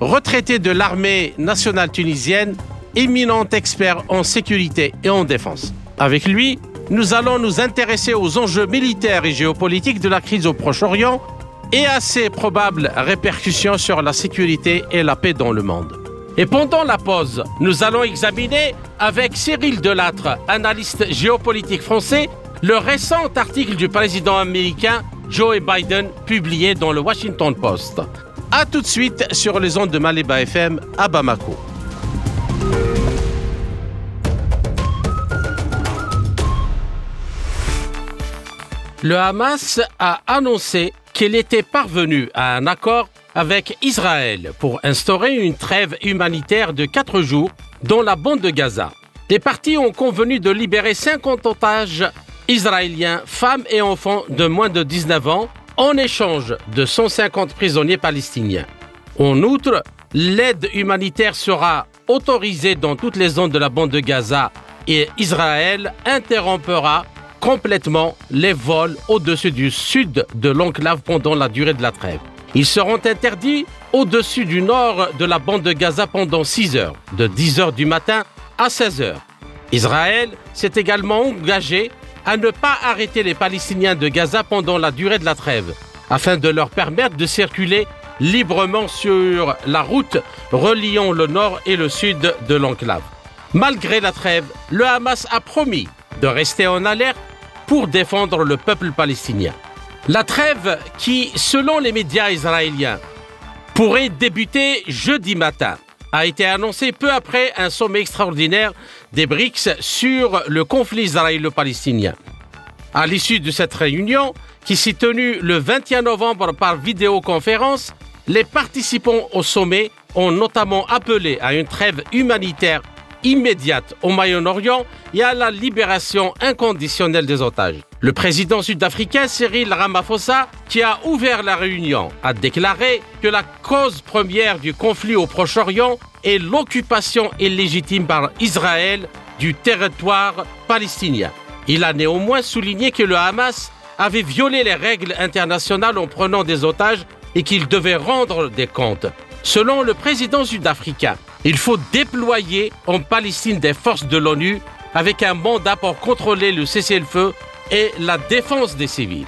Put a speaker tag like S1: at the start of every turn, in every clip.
S1: retraité de l'armée nationale tunisienne, éminent expert en sécurité et en défense. Avec lui, nous allons nous intéresser aux enjeux militaires et géopolitiques de la crise au Proche-Orient et à ses probables répercussions sur la sécurité et la paix dans le monde. Et pendant la pause, nous allons examiner avec Cyril Delattre, analyste géopolitique français, le récent article du président américain Joe Biden publié dans le Washington Post. A tout de suite sur les ondes de Maliba FM à Bamako. Le Hamas a annoncé qu'il était parvenu à un accord avec Israël pour instaurer une trêve humanitaire de quatre jours dans la bande de Gaza. Les partis ont convenu de libérer 50 otages israéliens, femmes et enfants de moins de 19 ans, en échange de 150 prisonniers palestiniens. En outre, l'aide humanitaire sera autorisée dans toutes les zones de la bande de Gaza et Israël interrompra complètement les vols au-dessus du sud de l'enclave pendant la durée de la trêve. Ils seront interdits au-dessus du nord de la bande de Gaza pendant 6 heures, de 10 heures du matin à 16 heures. Israël s'est également engagé à ne pas arrêter les Palestiniens de Gaza pendant la durée de la trêve, afin de leur permettre de circuler librement sur la route reliant le nord et le sud de l'enclave. Malgré la trêve, le Hamas a promis de rester en alerte pour défendre le peuple palestinien. La trêve qui, selon les médias israéliens, pourrait débuter jeudi matin a été annoncée peu après un sommet extraordinaire des BRICS sur le conflit israélo-palestinien. À l'issue de cette réunion, qui s'est tenue le 21 novembre par vidéoconférence, les participants au sommet ont notamment appelé à une trêve humanitaire immédiate au Moyen-Orient et à la libération inconditionnelle des otages. Le président sud-africain Cyril Ramaphosa, qui a ouvert la réunion, a déclaré que la cause première du conflit au Proche-Orient est l'occupation illégitime par Israël du territoire palestinien. Il a néanmoins souligné que le Hamas avait violé les règles internationales en prenant des otages et qu'il devait rendre des comptes. Selon le président sud-africain, il faut déployer en Palestine des forces de l'ONU avec un mandat pour contrôler le cessez-le-feu et la défense des civils.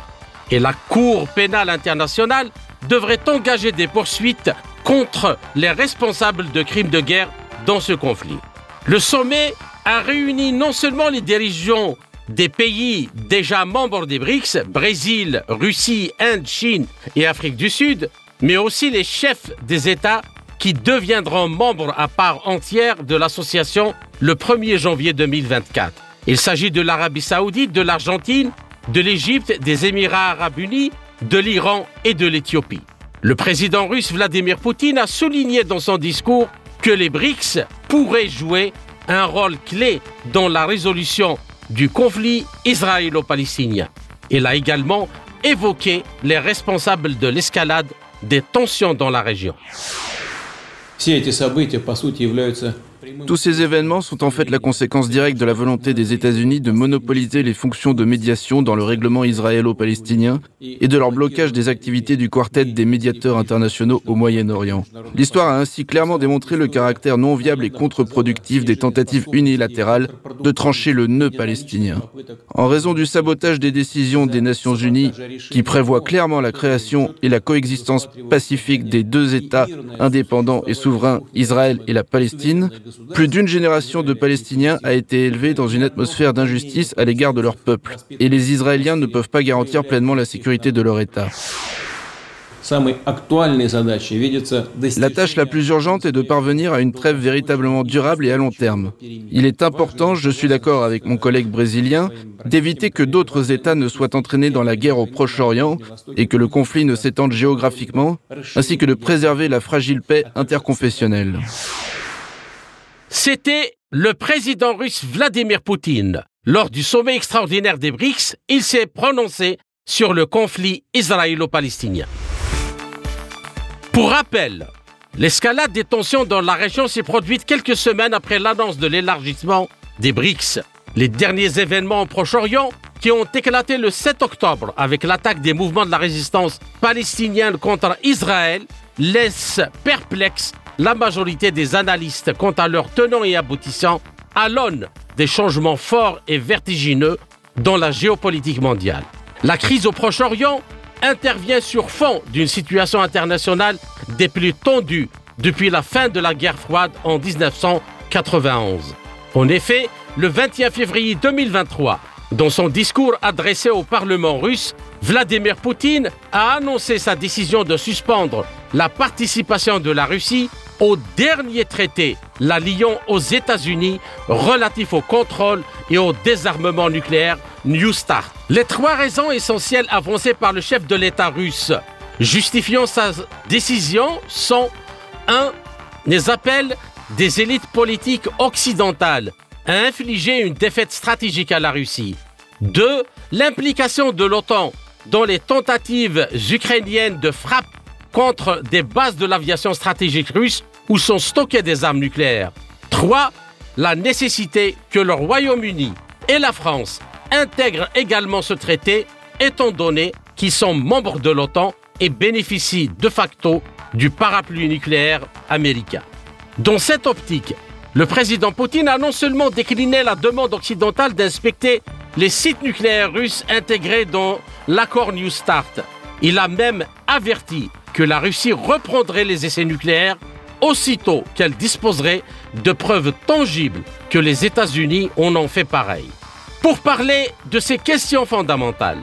S1: Et la Cour pénale internationale devrait engager des poursuites contre les responsables de crimes de guerre dans ce conflit. Le sommet a réuni non seulement les dirigeants des pays déjà membres des BRICS, Brésil, Russie, Inde, Chine et Afrique du Sud, mais aussi les chefs des États qui deviendront membres à part entière de l'association le 1er janvier 2024. Il s'agit de l'Arabie saoudite, de l'Argentine, de l'Égypte, des Émirats arabes unis, de l'Iran et de l'Éthiopie. Le président russe Vladimir Poutine a souligné dans son discours que les BRICS pourraient jouer un rôle clé dans la résolution du conflit israélo-palestinien. Il a également évoqué les responsables de l'escalade des tensions dans la région.
S2: Все эти события, по сути, являются Tous ces événements sont en fait la conséquence directe de la volonté des États-Unis de monopoliser les fonctions de médiation dans le règlement israélo-palestinien et de leur blocage des activités du quartet des médiateurs internationaux au Moyen-Orient. L'histoire a ainsi clairement démontré le caractère non viable et contre-productif des tentatives unilatérales de trancher le nœud palestinien. En raison du sabotage des décisions des Nations Unies qui prévoient clairement la création et la coexistence pacifique des deux États indépendants et souverains, Israël et la Palestine, plus d'une génération de Palestiniens a été élevée dans une atmosphère d'injustice à l'égard de leur peuple, et les Israéliens ne peuvent pas garantir pleinement la sécurité de leur État. La tâche la plus urgente est de parvenir à une trêve véritablement durable et à long terme. Il est important, je suis d'accord avec mon collègue brésilien, d'éviter que d'autres États ne soient entraînés dans la guerre au Proche-Orient et que le conflit ne s'étende géographiquement, ainsi que de préserver la fragile paix interconfessionnelle.
S1: C'était le président russe Vladimir Poutine. Lors du sommet extraordinaire des BRICS, il s'est prononcé sur le conflit israélo-palestinien. Pour rappel, l'escalade des tensions dans la région s'est produite quelques semaines après l'annonce de l'élargissement des BRICS. Les derniers événements au Proche-Orient, qui ont éclaté le 7 octobre avec l'attaque des mouvements de la résistance palestinienne contre Israël, laissent perplexe la majorité des analystes quant à leur tenant et aboutissant à l'aune des changements forts et vertigineux dans la géopolitique mondiale. La crise au Proche-Orient intervient sur fond d'une situation internationale des plus tendues depuis la fin de la guerre froide en 1991. En effet, le 21 février 2023, dans son discours adressé au Parlement russe, Vladimir Poutine a annoncé sa décision de suspendre la participation de la Russie au dernier traité, la Lyon aux États-Unis, relatif au contrôle et au désarmement nucléaire, New Start. Les trois raisons essentielles avancées par le chef de l'État russe justifiant sa décision sont 1. Les appels des élites politiques occidentales à infliger une défaite stratégique à la Russie. 2. L'implication de l'OTAN dans les tentatives ukrainiennes de frappe contre des bases de l'aviation stratégique russe où sont stockées des armes nucléaires. 3. La nécessité que le Royaume-Uni et la France intègrent également ce traité, étant donné qu'ils sont membres de l'OTAN et bénéficient de facto du parapluie nucléaire américain. Dans cette optique, le président Poutine a non seulement décliné la demande occidentale d'inspecter les sites nucléaires russes intégrés dans l'accord New Start, il a même averti que la Russie reprendrait les essais nucléaires aussitôt qu'elle disposerait de preuves tangibles que les États-Unis en ont fait pareil. Pour parler de ces questions fondamentales,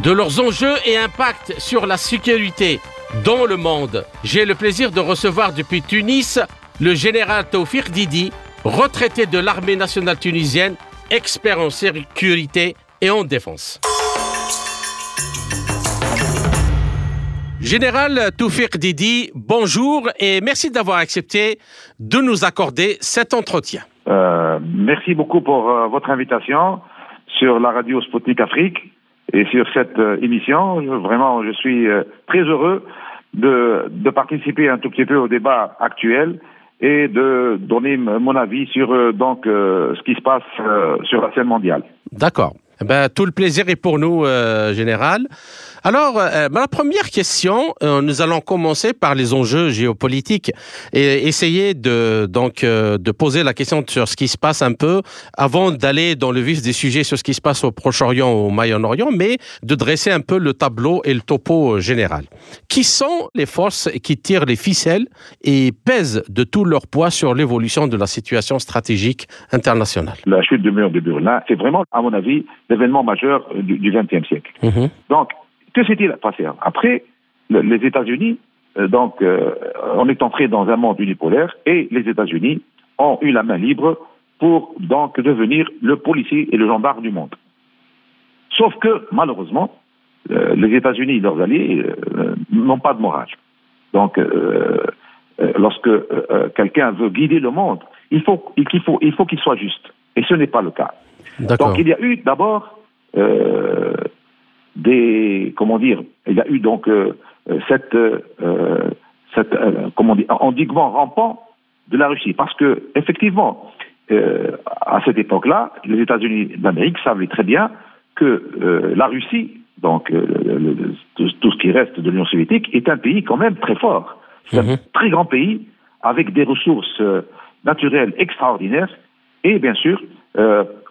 S1: de leurs enjeux et impacts sur la sécurité dans le monde, j'ai le plaisir de recevoir depuis Tunis le général Taufir Didi, retraité de l'armée nationale tunisienne, expert en sécurité et en défense. Général Toufik Didi, bonjour et merci d'avoir accepté de nous accorder cet entretien.
S3: Euh, merci beaucoup pour euh, votre invitation sur la radio Sputnik Afrique et sur cette euh, émission. Vraiment, je suis très heureux de, de, participer un tout petit peu au débat actuel et de donner mon avis sur donc ce qui se passe sur la scène mondiale.
S1: D'accord. Eh ben, tout le plaisir est pour nous, Général. Alors, euh, ma première question, euh, nous allons commencer par les enjeux géopolitiques et essayer de donc euh, de poser la question sur ce qui se passe un peu avant d'aller dans le vif des sujets sur ce qui se passe au Proche-Orient, au Moyen-Orient, mais de dresser un peu le tableau et le topo général. Qui sont les forces qui tirent les ficelles et pèsent de tout leur poids sur l'évolution de la situation stratégique internationale?
S3: La chute du mur de Berlin, c'est vraiment, à mon avis, l'événement majeur du XXe siècle. Mm-hmm. Donc, que s'est-il passé Après, les États-Unis, euh, donc, euh, on est entré dans un monde unipolaire et les États-Unis ont eu la main libre pour donc devenir le policier et le gendarme du monde. Sauf que, malheureusement, euh, les États-Unis et leurs alliés n'ont pas de morale. Donc, lorsque quelqu'un veut guider le monde, il faut qu'il faut, il faut qu'il soit juste. Et ce n'est pas le cas. Donc, il y a eu d'abord des comment dire il y a eu donc euh, cette, euh, cette euh, comment dire endiguement rampant de la Russie parce que effectivement à cette époque-là les États-Unis d'Amérique savaient très bien que la Russie donc tout, ce qui reste de l'Union soviétique est un pays quand même très fort c'est un mhm. très grand pays avec des ressources naturelles extraordinaires et bien sûr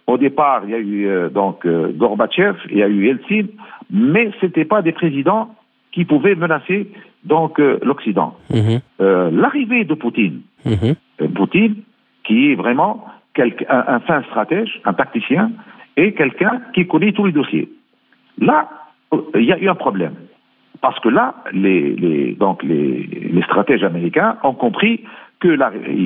S3: au départ, il y a eu euh, donc euh, Gorbatchev, il y a eu Yeltsin, mais ce n'étaient pas des présidents qui pouvaient menacer donc euh, l'Occident. Mhm. L'arrivée de Poutine, mhm. Poutine, qui est vraiment un, fin stratège, un tacticien, et quelqu'un qui connaît tous les dossiers. Là, il y a eu un problème. Parce que là, les, donc les, stratèges américains ont compris que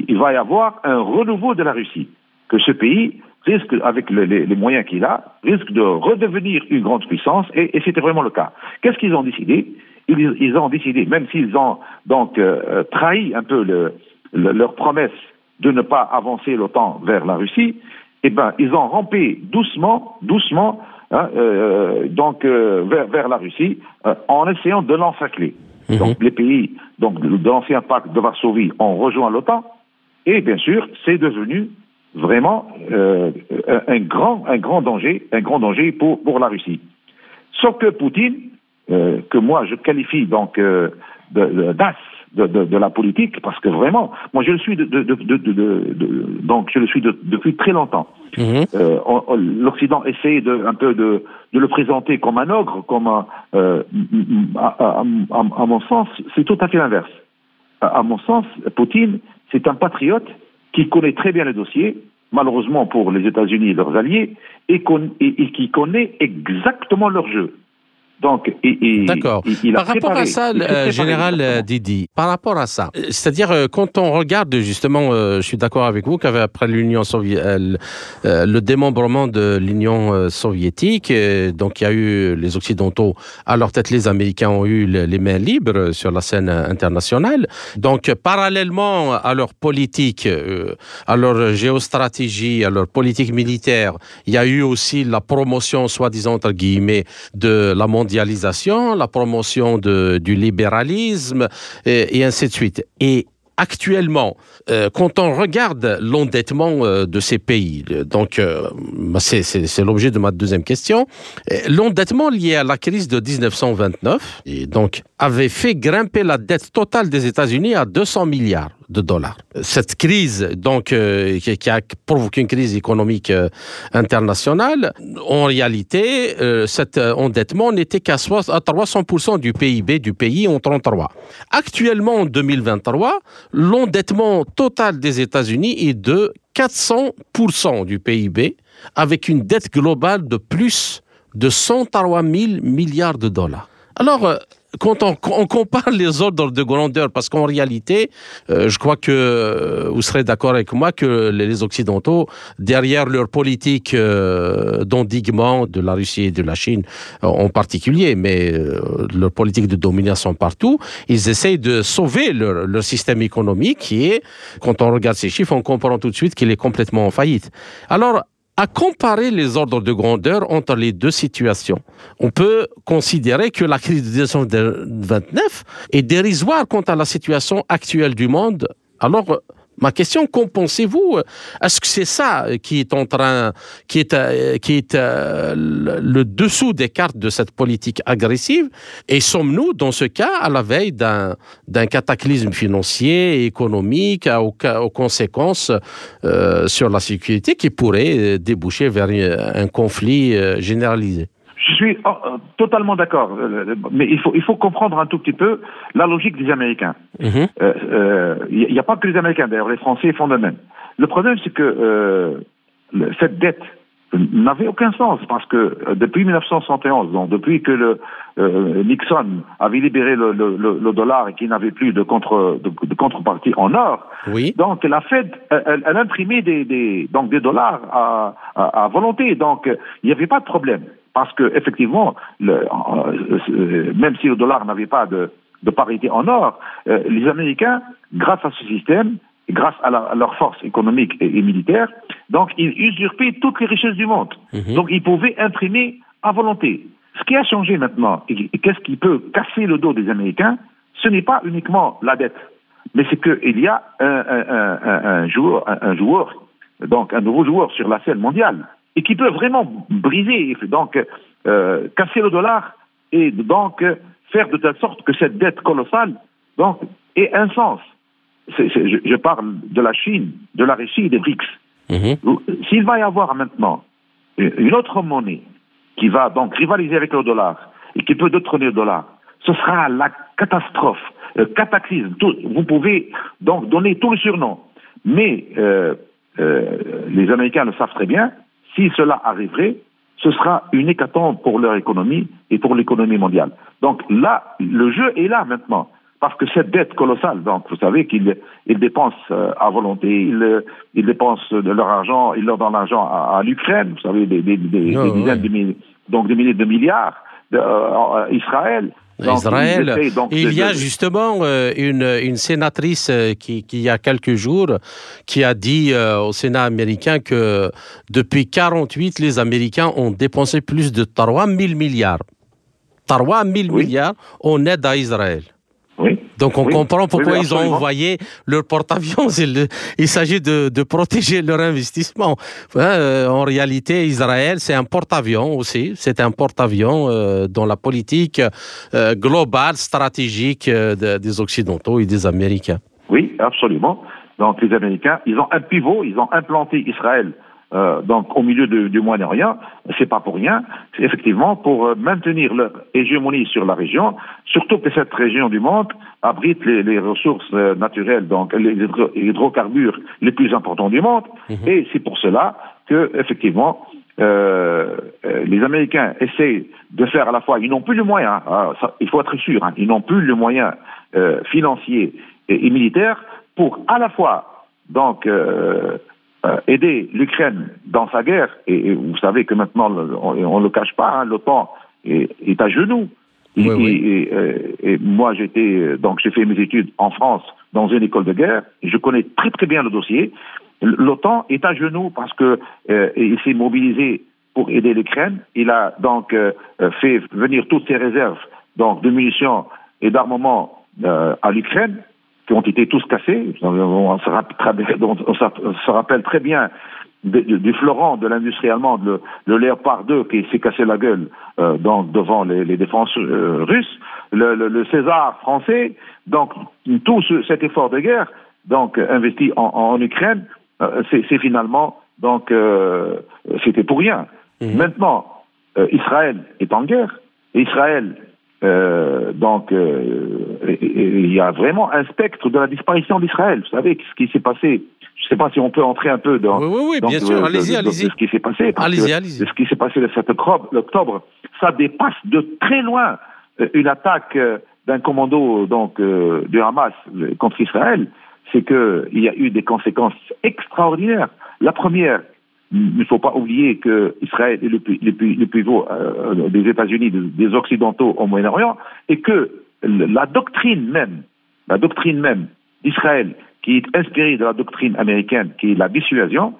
S3: il va y avoir un renouveau de la Russie, que ce pays risque, avec les, moyens qu'il a, risque de redevenir une grande puissance, et, c'était vraiment le cas. Qu'est-ce qu'ils ont décidé? Ils, ont décidé, même s'ils ont donc euh, trahi un peu leur promesse de ne pas avancer l'OTAN vers la Russie, eh ben, ils ont rampé doucement, doucement, hein, euh, donc euh, vers, la Russie, euh, en essayant de l'encercler. Mhm. Donc les pays donc, de l'ancien pacte de Varsovie ont rejoint l'OTAN, et bien sûr, c'est devenu vraiment un grand, un grand danger, un grand danger pour, pour la Russie. Sauf que Poutine, que moi je qualifie donc d'as de, la politique, parce que vraiment, moi je le suis de, donc je le suis depuis très longtemps. Mhm. Euh, L'Occident essaie de, un peu de, le présenter comme un ogre, comme un, euh, à, mon sens, c'est tout à fait l'inverse. À, mon sens, Poutine, c'est un patriote qui connaît très bien le dossier, malheureusement pour les États-Unis et leurs alliés, et qui connaît exactement leur jeu.
S1: Donc, D'accord. Par rapport à ça, euh, général euh, Didi, par rapport à ça, c'est-à-dire euh, quand on regarde justement, je suis d'accord avec vous qu'après l'Union soviétique, le démembrement de l'Union soviétique, donc il y a eu les Occidentaux, à leur tête les Américains ont eu les mains libres sur la scène internationale. Donc parallèlement à leur politique, à leur géostratégie, à leur politique militaire, il y a eu aussi la promotion, soi-disant entre guillemets, de la mondialisation la promotion du libéralisme et, ainsi de suite. Et actuellement, euh, quand on regarde l'endettement euh, de ces pays, donc euh, bah, c'est l'objet de ma deuxième question, l'endettement lié à la crise de 1929 et donc avait fait grimper la dette totale des États-Unis à 200 milliards de dollars. Cette crise, donc, qui, a provoqué une crise économique internationale, en réalité, cet endettement n'était qu'à 300% du PIB du pays en 1933. Actuellement, en 2023, l'endettement total des États-Unis est de 400% du PIB, avec une dette globale de plus de 103 000 milliards de dollars. Alors, euh, quand on, compare les ordres de grandeur, parce qu'en réalité, euh, je crois que euh, vous serez d'accord avec moi que les Occidentaux, derrière leur politique euh, d'endiguement de la Russie et de la Chine en particulier, mais leur politique de domination partout, ils essayent de sauver leur, leur, système économique qui est, quand on regarde ces chiffres, on comprend tout de suite qu'il est complètement en faillite. Alors, à comparer les ordres de grandeur entre les deux situations. On peut considérer que la crise de 1929 est dérisoire quant à la situation actuelle du monde. Alors, Ma question, qu'en pensez-vous Est-ce que c'est ça qui est en train, qui est, euh, euh, le dessous des cartes de cette politique agressive? Et sommes-nous, dans ce cas, à la veille d'un, cataclysme financier économique aux, conséquences euh, sur la sécurité qui pourrait déboucher vers un conflit généralisé?
S3: Suis oh, euh, totalement d'accord, euh, mais il faut, il faut comprendre un tout petit peu la logique des Américains. Il mhm. n'y euh, a pas que les Américains, d'ailleurs, les Français font de même. Le problème, c'est que cette dette n'avait aucun sens parce que depuis 1971, donc depuis que le, Nixon avait libéré le, le, dollar et qu'il n'avait plus de, contre, de, contrepartie en or, oui. donc la Fed, elle, elle imprimait des, des, donc des dollars à, à, à volonté, donc il n'y avait pas de problème parce que effectivement, le, euh, même si le dollar n'avait pas de, de, parité en or, euh, les Américains, grâce à ce système, grâce à, leur force économique et, militaire, donc ils usurpaient toutes les richesses du monde. Mhm. Donc ils pouvaient imprimer à volonté. Ce qui a changé maintenant, et, qu'est-ce qui peut casser le dos des Américains, ce n'est pas uniquement la dette, mais c'est qu'il y a un, un, un, joueur, un joueur, donc un nouveau joueur sur la scène mondiale et qui peut vraiment briser, donc euh, casser le dollar et donc faire de telle sorte que cette dette colossale donc, ait un sens. je, parle de la Chine, de la Russie et des BRICS. Mhm. S'il va y avoir maintenant une autre monnaie qui va donc rivaliser avec le dollar et qui peut détrôner le dollar, ce sera la catastrophe, le cataclysme. vous pouvez donc donner tout le surnom. Mais euh, euh, les Américains le savent très bien, si cela arriverait, ce sera une hécatombe pour leur économie et pour l'économie mondiale. Donc là, le jeu est là maintenant. Parce que cette dette colossale, donc vous savez qu'ils ils dépensent euh, à volonté, ils, ils, dépensent de leur argent, ils leur donnent l'argent à, à l'Ukraine, vous savez, des, des, des, oh, dizaines de milliers, donc des milliers de milliards, de, euh, Israël.
S1: Donc, Israël. il y a justement euh, une, une, sénatrice euh, qui, qui, il y a quelques jours, qui a dit euh, au Sénat américain que depuis 48, les Américains ont dépensé plus de 3 000 milliards. 3 000 oui. milliards en aide à Israël. Donc on
S3: oui.
S1: comprend pourquoi
S3: oui,
S1: ils ont envoyé leur porte-avions. Il, il s'agit de, de, protéger leur investissement. Euh, en réalité, Israël, c'est un porte-avions aussi. C'est un porte-avions euh, dans la politique euh, globale, stratégique de, des Occidentaux et des Américains.
S3: Oui, absolument. Donc les Américains, ils ont un pivot, ils ont implanté Israël euh, donc au milieu de, du Moyen-Orient, c'est pas pour rien, c'est effectivement pour euh, maintenir leur hégémonie sur la région, surtout que cette région du monde abrite les, les ressources euh, naturelles, donc les hydro hydrocarbures les plus importants du monde, mmh. et c'est pour cela que effectivement euh, les Américains essaient de faire à la fois, ils n'ont plus le moyen, hein, ça, il faut être sûr, hein, ils n'ont plus le moyen euh, financier et, et, militaire pour à la fois donc euh, euh, aider l'Ukraine dans sa guerre, et, et, vous savez que maintenant, on ne le cache pas, hein, l'OTAN est, est, à genoux.
S1: Oui,
S3: et,
S1: oui.
S3: et, moi, j'étais donc j'ai fait mes études en France dans une école de guerre. Et je connais très très bien le dossier. L'OTAN est à genoux parce que euh, il s'est mobilisé pour aider l'Ukraine. Il a donc euh, fait venir toutes ses réserves donc de munitions et d'armement euh, à l'Ukraine qui ont été tous cassés. On se rappelle, on se rappelle très bien du, du florent de l'industrie allemande, le, le, Léopard 2 qui s'est cassé la gueule euh, donc devant les, les défenses euh, russes, le, le, le, César français. Donc tout ce, cet effort de guerre, donc investi en, en Ukraine, euh, c'est finalement donc euh, c'était pour rien. Mmh. Maintenant, euh, Israël est en guerre. Israël euh, donc, euh, il y a vraiment un spectre de la disparition d'Israël. Vous savez ce qui s'est passé. Je ne sais pas si on peut entrer un peu dans.
S1: Oui, oui, oui bien sûr. Allez-y, allez-y.
S3: Ce qui s'est passé.
S1: Allez-y, allez-y.
S3: Ce qui s'est passé le 7 octobre, ça dépasse de très loin euh, une attaque d'un commando donc du Hamas contre Israël. C'est que il y a eu des conséquences extraordinaires. La première, il ne faut pas oublier que Israël est le, le, le pivot euh, des États-Unis, des Occidentaux au Moyen-Orient, et que la doctrine même, la doctrine même d'Israël, qui est inspirée de la doctrine américaine, qui est la dissuasion,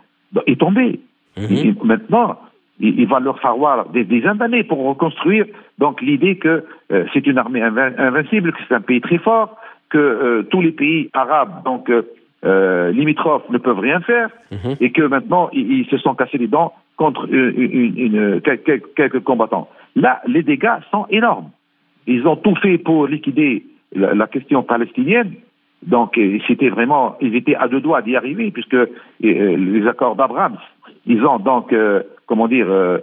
S3: est tombée. Mm -hmm. et maintenant, il, va leur falloir des dizaines d'années pour reconstruire donc l'idée que euh, c'est une armée invin invincible, que c'est un pays très fort, que euh, tous les pays arabes donc euh, limitrophes ne peuvent rien faire
S1: Mhm.
S3: mmh. et que maintenant ils, ils, se sont cassés les dents contre une, une, une, quelques, quelques, combattants. Là, les dégâts sont énormes. Ils ont tout fait pour liquider la, la question palestinienne. Donc, c'était vraiment, ils étaient à deux doigts d'y arriver, puisque euh, les accords d'Abraham, ils ont donc, euh, comment dire, euh,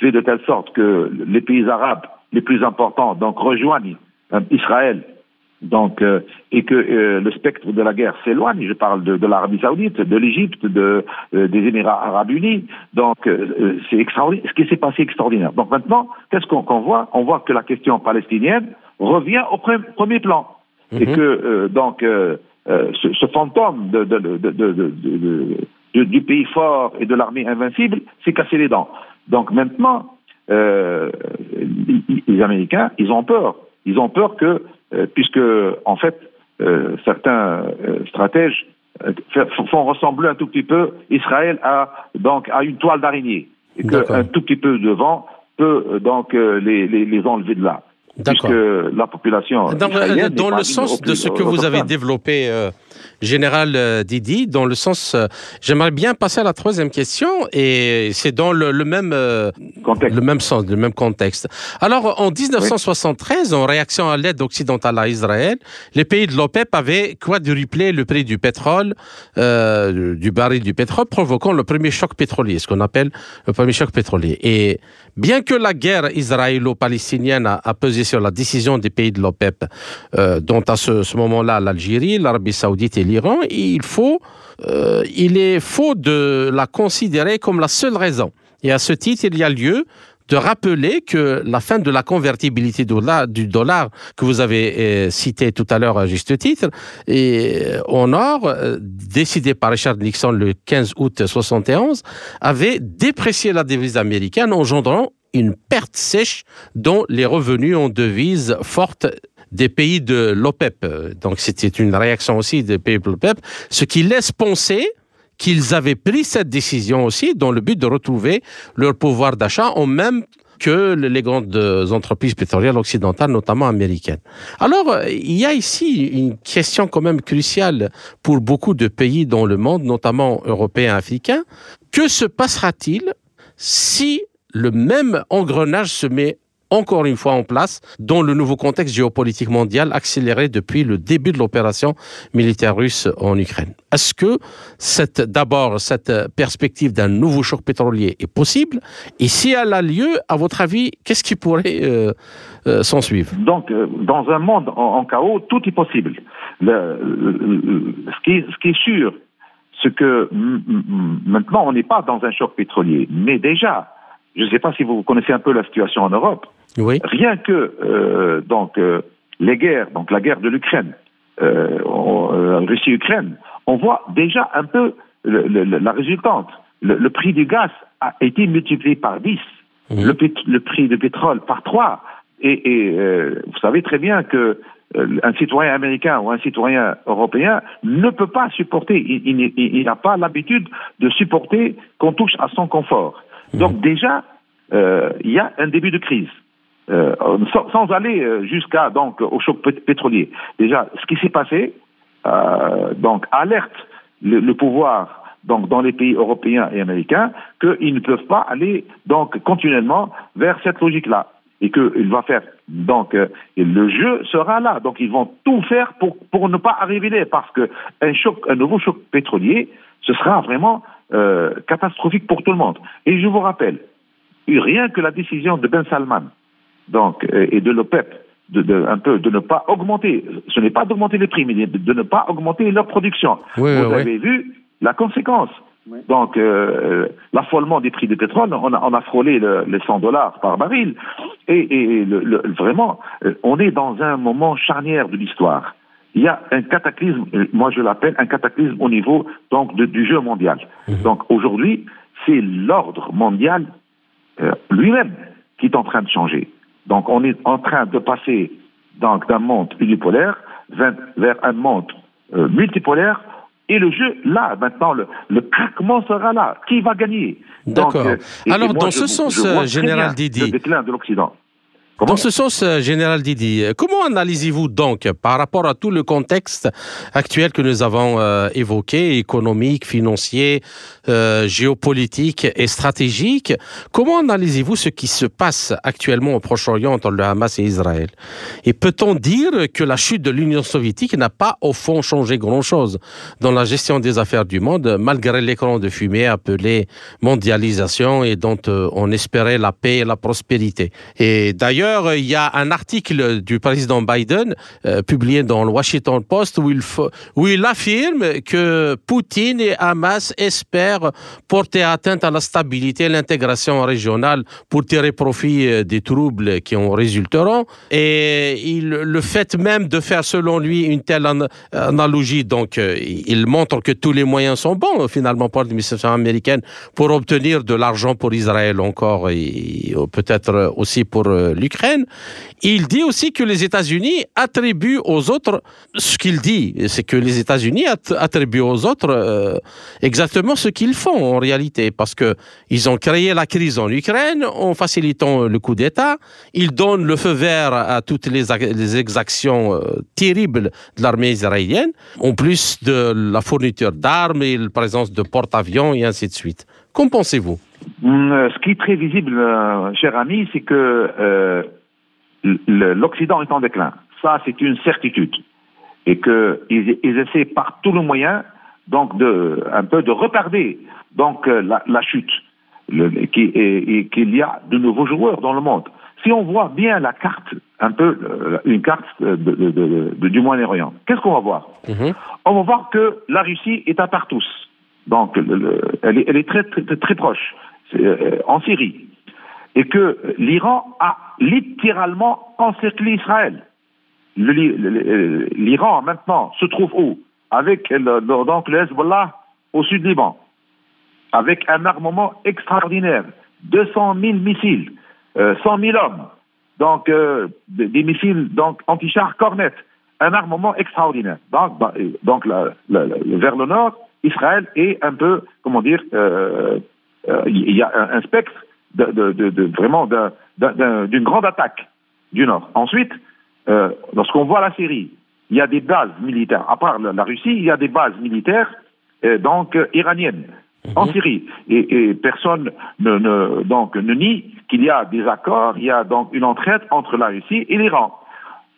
S3: fait de telle sorte que les pays arabes les plus importants donc rejoignent Israël donc, euh, et que euh, le spectre de la guerre s'éloigne, je parle de, l'Arabie Saoudite, de l'Égypte, de, euh, des Émirats Arabes Unis. Donc, c'est extraordinaire. Ce qui s'est passé extraordinaire. Donc maintenant, qu'est-ce qu'on qu voit? On voit que la question palestinienne revient au pre premier plan et que donc ce, ce, fantôme de, de, du pays fort et de l'armée invincible s'est cassé les dents. Donc maintenant, les Américains, ils ont peur. Ils ont peur que euh, puisque en fait euh, certains euh, stratèges font ressembler un tout petit peu Israël à donc à une toile d'araignée et qu'un tout petit peu de vent peut donc les, les, les enlever de là. Puisque la population.
S1: Dans, dans le sens de ce que vous avez développé, euh, Général euh, Didi, dans le sens. Euh, J'aimerais bien passer à la troisième question, et c'est dans le, le même, euh, le même sens, le même contexte. Alors, en 1973, oui. en réaction à l'aide occidentale à Israël, les pays de l'OPEP avaient quadruplé le prix du pétrole, euh, du baril du pétrole, provoquant le premier choc pétrolier, ce qu'on appelle le premier choc pétrolier. Et bien que la guerre israélo-palestinienne a, a pesé sur la décision des pays de l'OPEP, euh, dont à ce, ce moment-là l'Algérie, l'Arabie saoudite l'Iran, il faut, euh, il est faux de la considérer comme la seule raison. Et à ce titre, il y a lieu de rappeler que la fin de la convertibilité du dollar que vous avez euh, cité tout à l'heure à juste titre, et en or, euh, décidé par Richard Nixon le 15 août 71, avait déprécié la devise américaine, engendrant une perte sèche dont les revenus en devise forte des pays de l'OPEP. Donc c'était une réaction aussi des pays de l'OPEP, ce qui laisse penser qu'ils avaient pris cette décision aussi dans le but de retrouver leur pouvoir d'achat en même que les grandes entreprises pétrolières occidentales, notamment américaines. Alors, il y a ici une question quand même cruciale pour beaucoup de pays dans le monde, notamment européens, africains. Que se passera-t-il si le même engrenage se met encore une fois en place dans le nouveau contexte géopolitique mondial accéléré depuis le début de l'opération militaire russe en Ukraine. Est-ce que cette, d'abord cette perspective d'un nouveau choc pétrolier est possible? Et si elle a lieu, à votre avis, qu'est-ce qui pourrait euh, euh, s'en suivre?
S3: Donc, euh, dans un monde en, chaos, tout est possible. ce, qui, ce qui est sûr, c'est que maintenant, on n'est pas dans un choc pétrolier, mais déjà, je ne sais pas si vous connaissez un peu la situation en Europe.
S1: Oui.
S3: Rien que euh, donc euh, les guerres, donc la guerre de l'Ukraine, euh, Russie-Ukraine, on voit déjà un peu la résultante. Le, prix du gaz a été multiplié par 10, mhm. le, prix du pétrole par 3. Et, et vous savez très bien que un citoyen américain ou un citoyen européen ne peut pas supporter, il n'a pas l'habitude de supporter qu'on touche à son confort. Donc déjà, il y a un début de crise. Euh, sans, aller euh, jusqu'à donc au choc pétrolier. Déjà, ce qui s'est passé, euh, donc alerte le, le, pouvoir donc dans les pays européens et américains qu'ils ne peuvent pas aller donc continuellement vers cette logique-là et qu'il va faire donc euh, le jeu sera là. Donc ils vont tout faire pour pour ne pas arriver là parce que un choc, un nouveau choc pétrolier, ce sera vraiment euh, catastrophique pour tout le monde. Et je vous rappelle, rien que la décision de Ben Salman, donc euh, et de l'OPEP, de, de, un peu de ne pas augmenter, ce n'est pas d'augmenter les prix, mais de, ne pas augmenter leur production. vous avez vu la conséquence. Donc, euh, l'affolement des prix du pétrole, on a, on a frôlé le, les 100 dollars par baril. Et, et le, vraiment, on est dans un moment charnière de l'histoire il y a un cataclysme, euh, moi je l'appelle un cataclysme au niveau donc du jeu mondial. Mhm. Donc aujourd'hui, c'est l'ordre mondial euh, lui-même qui est en train de changer. Donc on est en train de passer donc d'un monde unipolaire vers, un monde euh, multipolaire et le jeu, là, maintenant, le, le craquement sera là. Qui va gagner?
S1: D'accord. Alors, dans ce sens, Général Didi.
S3: Le déclin de l'Occident.
S1: Dans ce sens, euh, Général Didi, comment analysez-vous donc par rapport à tout le contexte actuel que nous avons euh, évoqué, économique, financier, euh, géopolitique et stratégique, comment analysez-vous ce qui se passe actuellement au Proche-Orient entre le Hamas et Israël? Et peut-on dire que la chute de l'Union soviétique n'a pas au fond changé grand-chose dans la gestion des affaires du monde, malgré l'écran de fumée appelé mondialisation et dont on espérait la paix et la prospérité? Et d'ailleurs, il y a un article du président Biden euh, publié dans le Washington Post où il, affirme que Poutine et Hamas espèrent porter atteinte à la stabilité et l'intégration régionale pour tirer profit euh, des troubles qui en résulteront. Et le fait même de faire, selon lui, une telle analogie, donc euh, il montre que tous les moyens sont bons, finalement, pour l'administration américaine pour obtenir de l'argent pour Israël encore et peut-être aussi pour l'Ukraine. Il dit aussi que les États-Unis attribuent aux autres ce qu'il dit, c'est que les États-Unis attribuent aux autres euh, exactement ce qu'ils font en réalité, parce que ils ont créé la crise en Ukraine en facilitant le coup d'État. Ils donnent le feu vert à toutes les, exactions euh, terribles de l'armée israélienne, en plus de la fourniture d'armes et la présence de porte-avions et ainsi de suite. Qu'en pensez-vous?
S3: Ce qui est très visible, cher ami, c'est que l'Occident est en déclin. Ça, c'est une certitude. Et qu'ils ils essaient par tous les moyens, donc, de, un peu de retarder donc, euh, la, la chute. et, qu'il y a de nouveaux joueurs dans le monde. Si on voit bien la carte, un peu euh, une carte de, de, de, du Moyen-Orient, qu'est-ce qu'on va voir? Mm-hmm. On va voir que la Russie est à part tous. Donc, elle, est, elle, est, très, très, très proche. En Syrie, et que l'Iran a littéralement encerclé Israël. L'Iran maintenant se trouve où? Avec le, donc le Hezbollah au sud Liban, avec un armement extraordinaire, 200 000 missiles, 100 euh, 000 hommes, donc euh, des, missiles donc anti-chars Cornet, un armement extraordinaire. Donc, bah, vers le nord, Israël est un peu, comment dire, euh, il y a un, spectre de, de, de, vraiment d'une grande attaque du nord. Ensuite, lorsqu'on voit la Syrie, il y a des bases militaires. À part la, Russie, il y a des bases militaires donc iraniennes en mhm. Syrie. Et, personne ne, donc, ne nie qu'il y a des accords, il y a donc une entraide entre la Russie et l'Iran.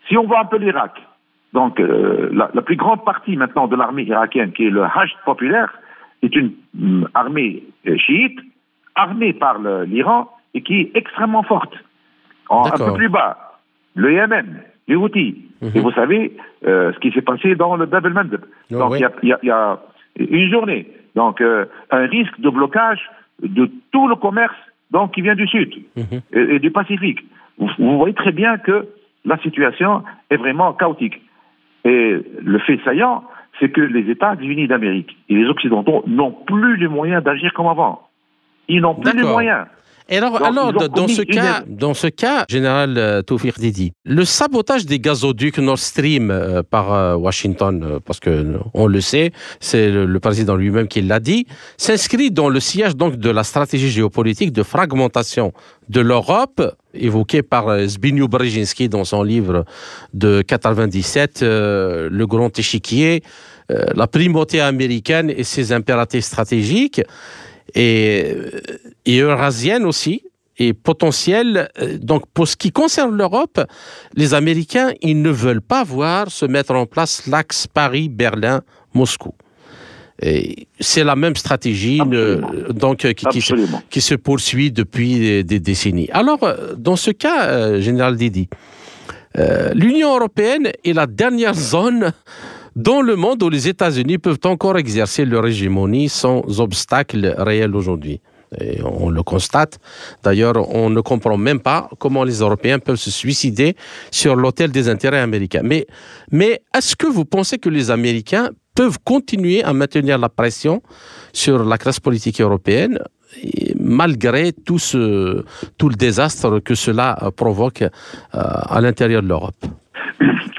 S3: Si on voit un peu l'Irak, donc euh, la, plus grande partie maintenant de l'armée irakienne, qui est le Hajj populaire, est une mm, armée euh, chiite, armée par l'Iran et qui est extrêmement forte. un peu plus bas, le Yémen, les Houthis. Mhm. Et vous savez euh, ce qui s'est passé dans le Bab el-Mandeb. Oh, donc il y, a une journée, donc euh, un risque de blocage de tout le commerce donc, qui vient du Sud mhm. et, du Pacifique. Vous, voyez très bien que la situation est vraiment chaotique. Et le fait saillant, c'est que les États-Unis d'Amérique et les Occidentaux n'ont plus les moyens d'agir comme avant. Ils n'ont plus les moyens.
S1: Et alors, alors dans, ce cas, dans ce cas, général euh, Toufir Didi, le sabotage des gazoducs Nord Stream euh, par euh, Washington, parce que on le sait, c'est le, président lui-même qui l'a dit, s'inscrit dans le sillage donc de la stratégie géopolitique de fragmentation de l'Europe évoquée par Zbigniew Brzezinski dans son livre de 97, Le Grand Échiquier, la primauté américaine et ses impératifs stratégiques et, et eurasienne aussi, et potentielle. Donc, pour ce qui concerne l'Europe, les Américains, ils ne veulent pas voir se mettre en place l'axe Paris-Berlin-Moscou. C'est la même stratégie donc, qui, qui, se, poursuit depuis des, décennies. Alors, dans ce cas, euh, Général Didi, euh, l'Union européenne est la dernière zone dans le monde où les États-Unis peuvent encore exercer leur hégémonie sans obstacle réel aujourd'hui. Et on le constate. D'ailleurs, on ne comprend même pas comment les Européens peuvent se suicider sur l'autel des intérêts américains. Mais, mais est-ce que vous pensez que les Américains peuvent continuer à maintenir la pression sur la classe politique européenne malgré tout, ce, tout le désastre que cela provoque euh, à l'intérieur de l'Europe?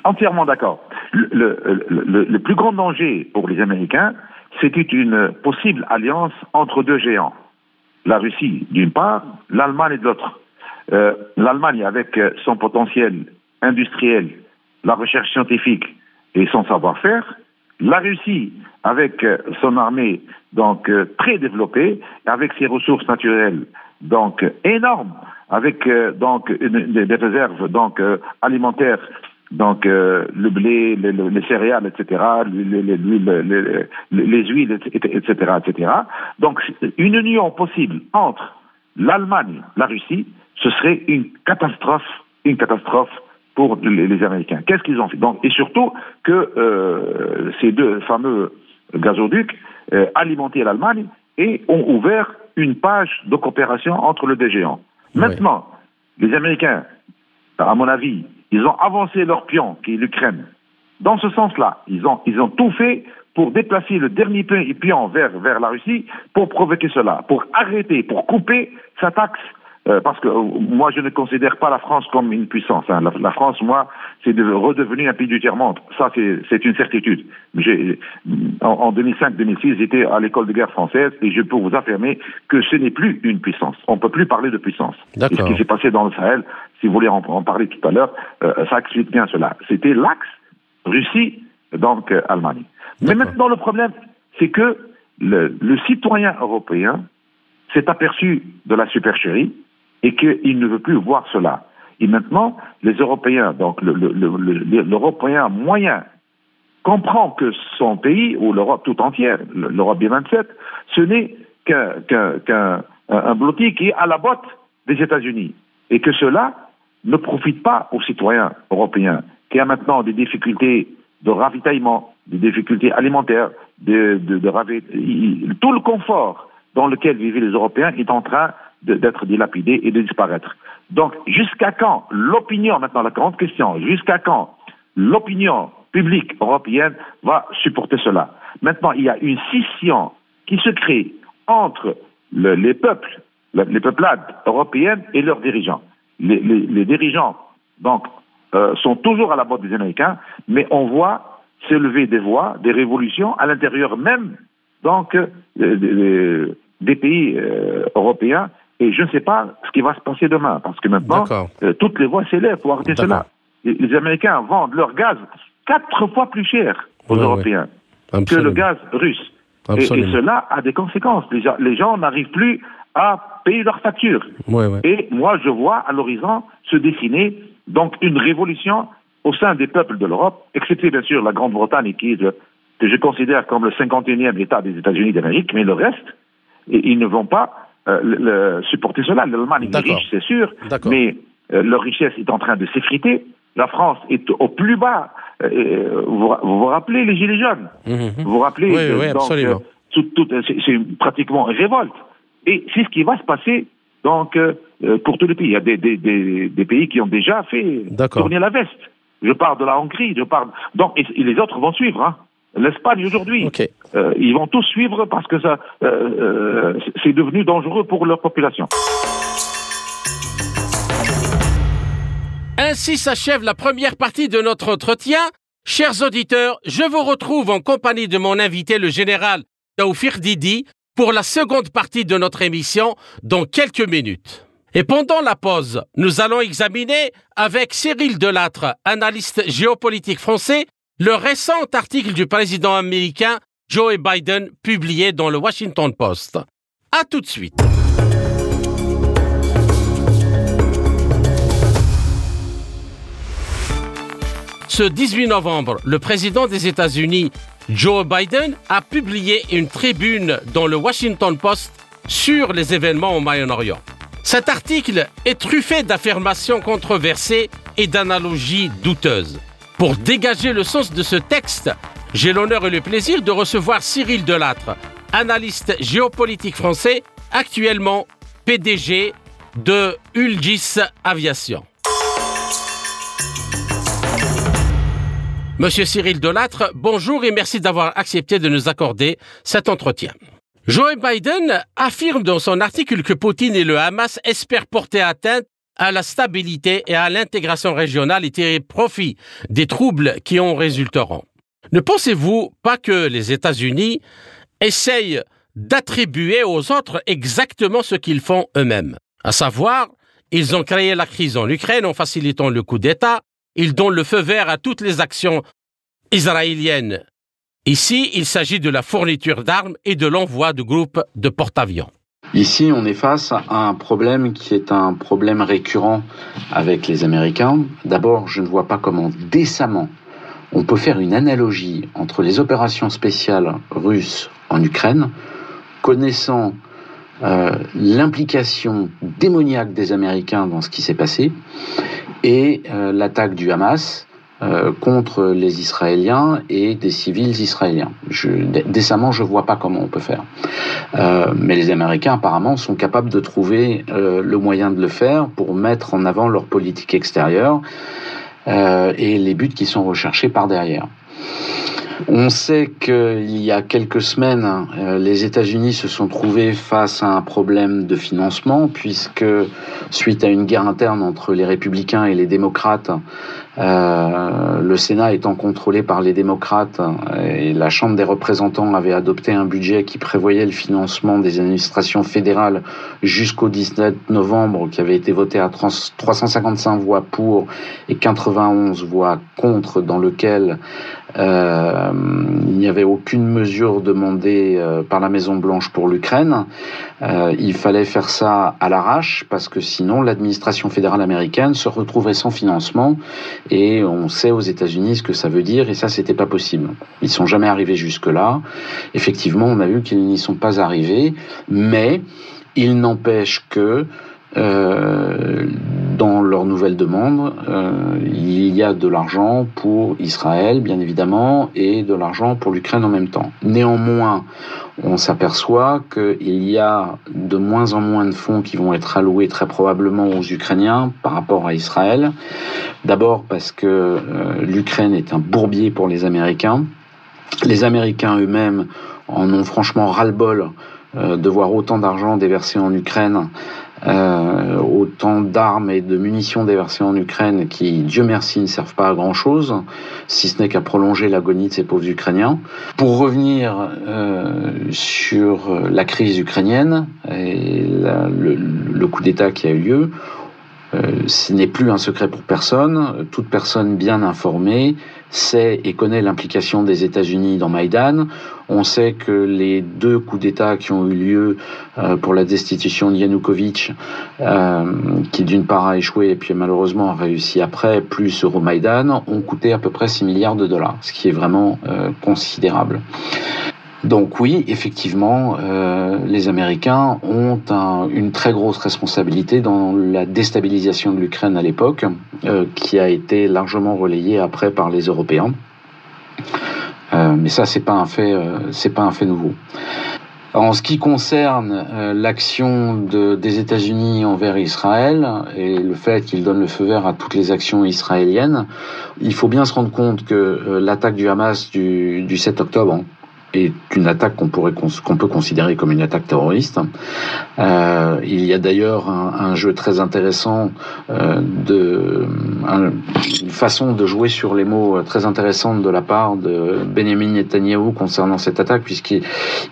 S3: Entièrement d'accord le, le, plus grand danger pour les Américains, c'était une possible alliance entre deux géants. La Russie d'une part, l'Allemagne de l'autre. Euh, L'Allemagne avec son potentiel industriel, la recherche scientifique et son savoir-faire, la Russie avec son armée donc euh, très développée, avec ses ressources naturelles donc énormes, avec euh, donc des réserves donc alimentaires donc euh, le blé, les céréales, etc., les, les, huiles, etc., etc. Donc une union possible entre l'Allemagne, la Russie, ce serait une catastrophe, une catastrophe pour les, Américains. Qu'est-ce qu'ils ont fait? Donc et surtout que euh, ces deux fameux gazoducs euh, alimentaient l'Allemagne et ont ouvert une page de coopération entre les deux géants. Maintenant, les Américains, à mon avis, ils ont avancé leur pion, qui est l'Ukraine. Dans ce sens-là, ils ont, ils ont tout fait pour déplacer le dernier pion vers, vers la Russie pour provoquer cela, pour arrêter, pour couper sa taxe euh, parce que euh, moi, je ne considère pas la France comme une puissance. Hein. La, France, moi, c'est de, redevenu un pays du tiers-monde. Ça, c'est une certitude. En, en 2005-2006, j'étais à l'école de guerre française et je peux vous affirmer que ce n'est plus une puissance. On ne peut plus parler de puissance. Et ce qui s'est passé dans le Sahel, si vous voulez en, parler tout à l'heure, euh, ça explique bien cela. C'était l'axe Russie, donc Allemagne. Mais maintenant, le problème, c'est que le, le citoyen européen s'est aperçu de la supercherie, et qu'il ne veut plus voir cela. Et maintenant, les Européens, donc l'Européen moyen, comprend que son pays, ou l'Europe tout entière, l'Europe des 27, ce n'est qu'un un blottis qui est à la botte des États-Unis. Et que cela ne profite pas aux citoyens européens, qui a maintenant des difficultés de ravitaillement, des difficultés alimentaires, de, de, de tout le confort dans lequel vivaient les Européens est en train d'être dilapidé et de disparaître. Donc, jusqu'à quand l'opinion, maintenant la grande question, jusqu'à quand l'opinion publique européenne va supporter cela? Maintenant, il y a une scission qui se crée entre les peuples, les peuplades européennes et leurs dirigeants. Les, dirigeants, donc, euh, sont toujours à la botte des Américains, mais on voit s'élever des voix, des révolutions à l'intérieur même, donc, euh, des pays euh, européens et je ne sais pas ce qui va se passer demain, parce que maintenant, euh, toutes les voix s'élèvent pour arrêter cela. Les, Américains vendent leur gaz quatre fois plus cher aux Européens que le gaz russe. Et, cela a des conséquences. Les gens, n'arrivent plus à payer leurs factures. et moi, je vois à l'horizon se dessiner donc une révolution au sein des peuples de l'Europe, excepté bien sûr la Grande-Bretagne qui que je considère comme le 51e État des États-Unis d'Amérique, mais le reste, ils ne vont pas euh, le, supporter cela. L'Allemagne est riche, c'est sûr, mais euh, leur richesse est en train de s'effriter. La France est au plus bas. Euh, vous, vous, rappelez les Gilets jaunes? Mhm. Vous vous rappelez
S1: Oui, absolument.
S3: c'est pratiquement une révolte. Et c'est ce qui va se passer donc pour tous les pays. Il y a des, des, des, pays qui ont déjà fait tourner la veste. Je parle de la Hongrie, je parle. Donc, et, les autres vont suivre. Hein. L'Espagne aujourd'hui, euh, ils vont tous suivre parce que ça, euh, euh, c'est devenu dangereux pour leur population.
S1: Ainsi s'achève la première partie de notre entretien. Chers auditeurs, je vous retrouve en compagnie de mon invité, le général Taoufir Didi, pour la seconde partie de notre émission dans quelques minutes. Et pendant la pause, nous allons examiner avec Cyril Delattre, analyste géopolitique français, le récent article du président américain Joe Biden publié dans le Washington Post. A tout de suite. Ce 18 novembre, le président des États-Unis, Joe Biden, a publié une tribune dans le Washington Post sur les événements au Moyen-Orient. Cet article est truffé d'affirmations controversées et d'analogies douteuses. Pour dégager le sens de ce texte, j'ai l'honneur et le plaisir de recevoir Cyril Delattre, analyste géopolitique français, actuellement PDG de Ulgis Aviation. Monsieur Cyril Delattre, bonjour et merci d'avoir accepté de nous accorder cet entretien. Joe Biden affirme dans son article que Poutine et le Hamas espèrent porter atteinte à la stabilité et à l'intégration régionale et tirer profit des troubles qui en résulteront. Ne pensez-vous pas que les États-Unis essayent d'attribuer aux autres exactement ce qu'ils font eux-mêmes? À savoir, ils ont créé la crise en Ukraine en facilitant le coup d'État, ils donnent le feu vert à toutes les actions israéliennes. Ici, il s'agit de la fourniture d'armes et de l'envoi de groupes de porte-avions.
S4: Ici, on est face à un problème qui est un problème récurrent avec les Américains. D'abord, je ne vois pas comment décemment on peut faire une analogie entre les opérations spéciales russes en Ukraine, connaissant euh, l'implication démoniaque des Américains dans ce qui s'est passé, et euh, l'attaque du Hamas, euh, contre les Israéliens et des civils israéliens. Je, décemment, je vois pas comment on peut faire. Mais les Américains, apparemment, sont capables de trouver le moyen de le faire pour mettre en avant leur politique extérieure et les buts qui sont recherchés par derrière. On sait qu'il y a quelques semaines, les États-Unis se sont trouvés face à un problème de financement, puisque suite à une guerre interne entre les républicains et les démocrates, euh, le Sénat étant contrôlé par les démocrates et la Chambre des représentants avait adopté un budget qui prévoyait le financement des administrations fédérales jusqu'au 17 novembre, qui avait été voté à 355 voix pour et 91 voix contre, dans lequel euh, il n'y avait aucune mesure demandée euh, par la Maison Blanche pour l'Ukraine. Euh, il fallait faire ça à l'arrache parce que sinon l'administration fédérale américaine se retrouverait sans financement et on sait aux États-Unis ce que ça veut dire et ça c'était pas possible. Ils sont jamais arrivés jusque là. Effectivement, on a vu qu'ils n'y sont pas arrivés, mais il n'empêche que dans leur nouvelle demande, il y a de l'argent pour Israël, bien évidemment, et de l'argent pour l'Ukraine en même temps. Néanmoins, on s'aperçoit qu'il y a de moins en moins de fonds qui vont être alloués très probablement aux Ukrainiens par rapport à Israël. D'abord parce que euh, l'Ukraine est un bourbier pour les Américains. Les Américains eux-mêmes en ont franchement ras-le-bol euh, de voir autant d'argent déversé en Ukraine euh, autant d'armes et de munitions déversées en Ukraine qui, Dieu merci, ne servent pas à grand-chose, si ce n'est qu'à prolonger l'agonie de ces pauvres Ukrainiens. Pour revenir euh, sur la crise ukrainienne et le, coup d'État qui a eu lieu, euh, ce n'est plus un secret pour personne. Toute personne bien informée sait et connaît l'implication des États-Unis dans Maïdan. On sait que les deux coups d'État qui ont eu lieu euh, pour la destitution de Yanukovych, euh, qui d'une part a échoué et puis malheureusement a réussi après, plus Euromaïdan, ont coûté à peu près 6 milliards de dollars, ce qui est vraiment considérable. Donc oui, effectivement, euh, les Américains ont une très grosse responsabilité dans la déstabilisation de l'Ukraine à l'époque, euh, qui a été largement relayée après par les Européens. Euh, mais ça, c'est pas un fait, c'est pas un fait nouveau. En ce qui concerne l'action des États-Unis envers Israël et le fait qu'ils donnent le feu vert à toutes les actions israéliennes, il faut bien se rendre compte que l'attaque du Hamas du, du 7 octobre est une attaque qu'on pourrait qu'on peut considérer comme une attaque terroriste. Euh, il y a d'ailleurs un, jeu très intéressant euh, de une façon de jouer sur les mots très intéressante de la part de Benjamin Netanyahu concernant cette attaque puisqu'il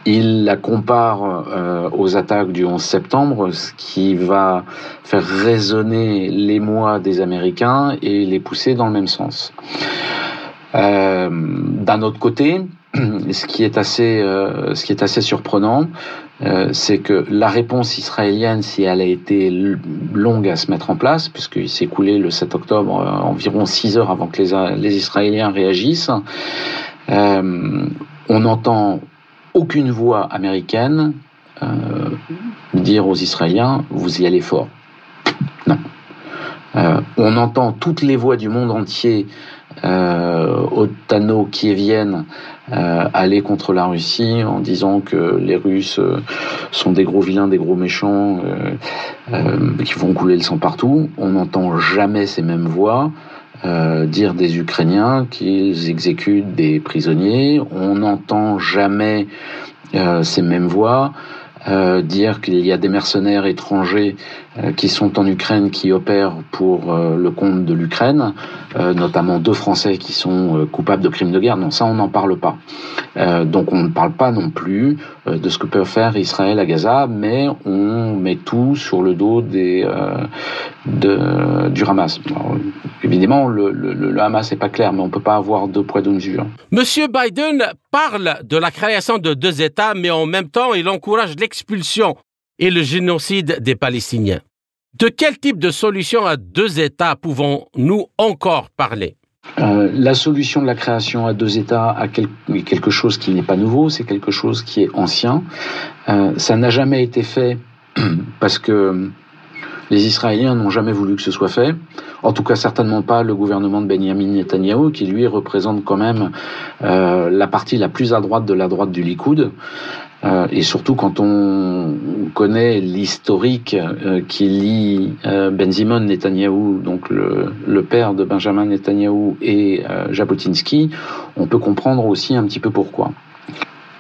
S4: il la compare euh, aux attaques du 11 septembre, ce qui va faire résonner les mois des Américains et les pousser dans le même sens. Euh, D'un autre côté, ce qui est assez, euh, ce qui est assez surprenant, euh, c'est que la réponse israélienne, si elle a été longue à se mettre en place, puisqu'il s'est écoulé le 7 octobre environ 6 heures avant que les, les Israéliens réagissent, on n'entend aucune voix américaine dire aux Israéliens, vous y allez fort. Non. on entend toutes les voix du monde entier euh, qui viennent euh, aller contre la Russie en disant que les Russes euh, sont des gros vilains, des gros méchants, euh, euh, qui vont couler le sang partout. On n'entend jamais ces mêmes voix. dire des Ukrainiens qu'ils exécutent des prisonniers. On n'entend jamais ces mêmes voix euh, dire qu'il y a des mercenaires étrangers euh, qui sont en Ukraine, qui opèrent pour euh, le compte de l'Ukraine, notamment deux Français qui sont coupables de crimes de guerre. Non, ça, on n'en parle pas. donc, on ne parle pas non plus de ce que peut faire Israël à Gaza, mais on met tout sur le dos des, de, du Hamas. évidemment, le, le, Hamas n'est pas clair, mais on ne peut pas avoir deux poids, deux mesures.
S1: Monsieur Biden parle de la création de deux États, mais en même temps, il encourage et le génocide des Palestiniens. De quel type de solution à deux États pouvons-nous encore parler?
S4: Euh, la solution de la création à deux États a quelque chose qui n'est pas nouveau, c'est quelque chose qui est ancien. Euh, ça n'a jamais été fait parce que les Israéliens n'ont jamais voulu que ce soit fait. En tout cas, certainement pas le gouvernement de Benjamin Netanyahu, qui lui représente quand même euh, la partie la plus à droite de la droite du Likoud. Euh, et surtout quand on connaît l'historique euh, qui lie euh, Benzimon Netanyahu, donc le, le, père de Benjamin Netanyahu, et euh, Jabotinsky, on peut comprendre aussi un petit peu pourquoi.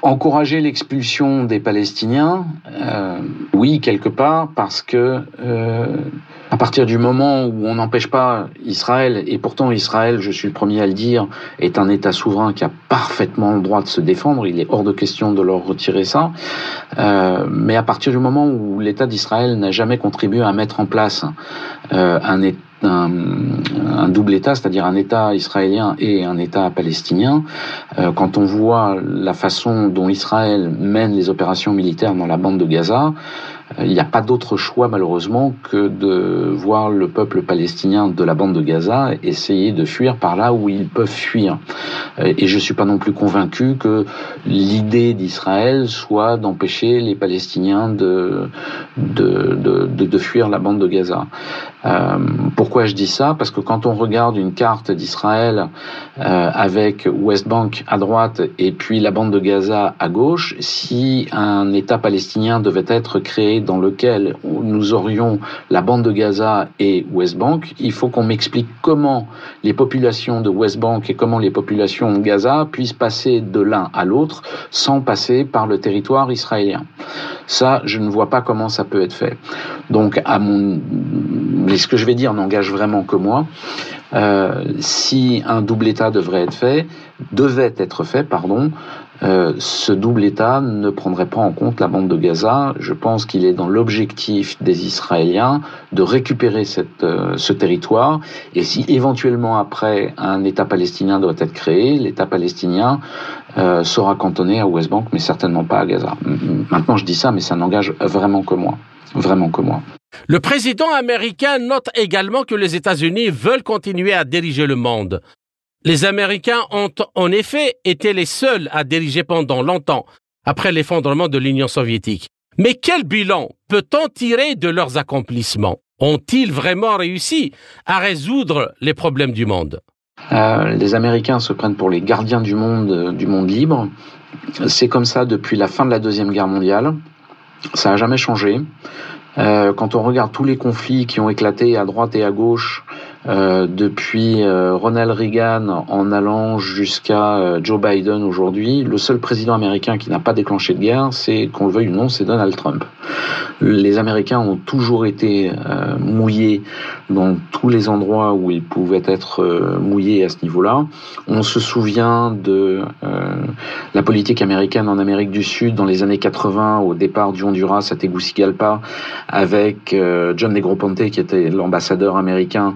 S4: Encourager l'expulsion des Palestiniens, oui, quelque part, parce que à partir du moment où on n'empêche pas Israël, et pourtant Israël, je suis le premier à le dire, est un État souverain qui a parfaitement le droit de se défendre, il est hors de question de leur retirer ça, euh, mais à partir du moment où l'État d'Israël n'a jamais contribué à mettre en place euh, un un, un, double État, c'est-à-dire un État israélien et un État palestinien, euh, quand on voit la façon dont Israël mène les opérations militaires dans la bande de Gaza, il n'y a pas d'autre choix malheureusement que de voir le peuple palestinien de la bande de Gaza essayer de fuir par là où ils peuvent fuir. Et je ne suis pas non plus convaincu que l'idée d'Israël soit d'empêcher les Palestiniens de, de, de, de, fuir la bande de Gaza. Euh, pourquoi je dis ça? Parce que quand on regarde une carte d'Israël euh, avec West Bank à droite et puis la bande de Gaza à gauche, si un État palestinien devait être créé dans lequel nous aurions la bande de Gaza et West Bank, il faut qu'on m'explique comment les populations de West Bank et comment les populations de Gaza puissent passer de l'un à l'autre sans passer par le territoire israélien. Ça, je ne vois pas comment ça peut être fait. Donc, ce que je vais dire n'engage vraiment que moi. Euh, si un double État devrait être fait, devait être fait, pardon, euh, ce double État ne prendrait pas en compte la bande de Gaza. Je pense qu'il est dans l'objectif des Israéliens de récupérer cette, euh, ce territoire. Et si éventuellement après un État palestinien doit être créé, l'État palestinien euh, sera cantonné à West Bank, mais certainement pas à Gaza. Maintenant, je dis ça, mais ça n'engage vraiment que moi. Vraiment que moi.
S1: Le président américain note également que les États-Unis veulent continuer à diriger le monde. Les Américains ont en effet été les seuls à diriger pendant longtemps après l'effondrement de l'Union soviétique. Mais quel bilan peut-on tirer de leurs accomplissements? Ont-ils vraiment réussi à résoudre les problèmes du monde?
S4: Euh, Les Américains se prennent pour les gardiens du monde, du monde libre. C'est comme ça depuis la fin de la Deuxième Guerre mondiale. Ça n'a jamais changé. Euh, quand on regarde tous les conflits qui ont éclaté à droite et à gauche euh, depuis euh, Ronald Reagan en allant jusqu'à euh, Joe Biden aujourd'hui, le seul président américain qui n'a pas déclenché de guerre, c'est qu'on le veuille ou non, c'est Donald Trump. Les Américains ont toujours été mouillés dans tous les endroits où ils pouvaient être mouillés à ce niveau-là. On se souvient de la politique américaine en Amérique du Sud dans les années 80 au départ du Honduras à Tegucigalpa avec John Negroponte qui était l'ambassadeur américain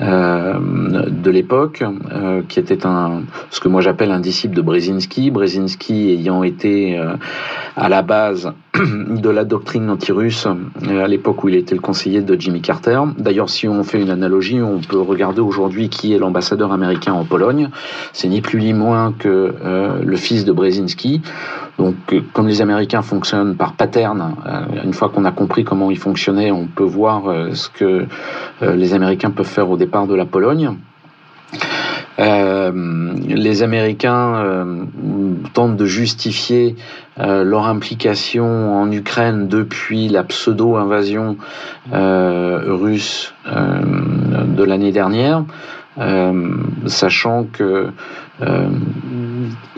S4: de l'époque, euh, qui était un ce que moi j'appelle un disciple de Brzezinski. Brzezinski ayant été euh, à la base de la doctrine anti-russe à l'époque où il était le conseiller de Jimmy Carter. D'ailleurs, si on fait une analogie, on peut regarder aujourd'hui qui est l'ambassadeur américain en Pologne. C'est ni plus ni moins que le fils de Brzezinski. Donc, comme les Américains fonctionnent par pattern, une fois qu'on a compris comment ils fonctionnaient, on peut voir ce que les Américains peuvent faire au départ de la Pologne. Euh, les Américains euh, tentent de justifier euh, leur implication en Ukraine depuis la pseudo-invasion russe de l'année dernière, sachant que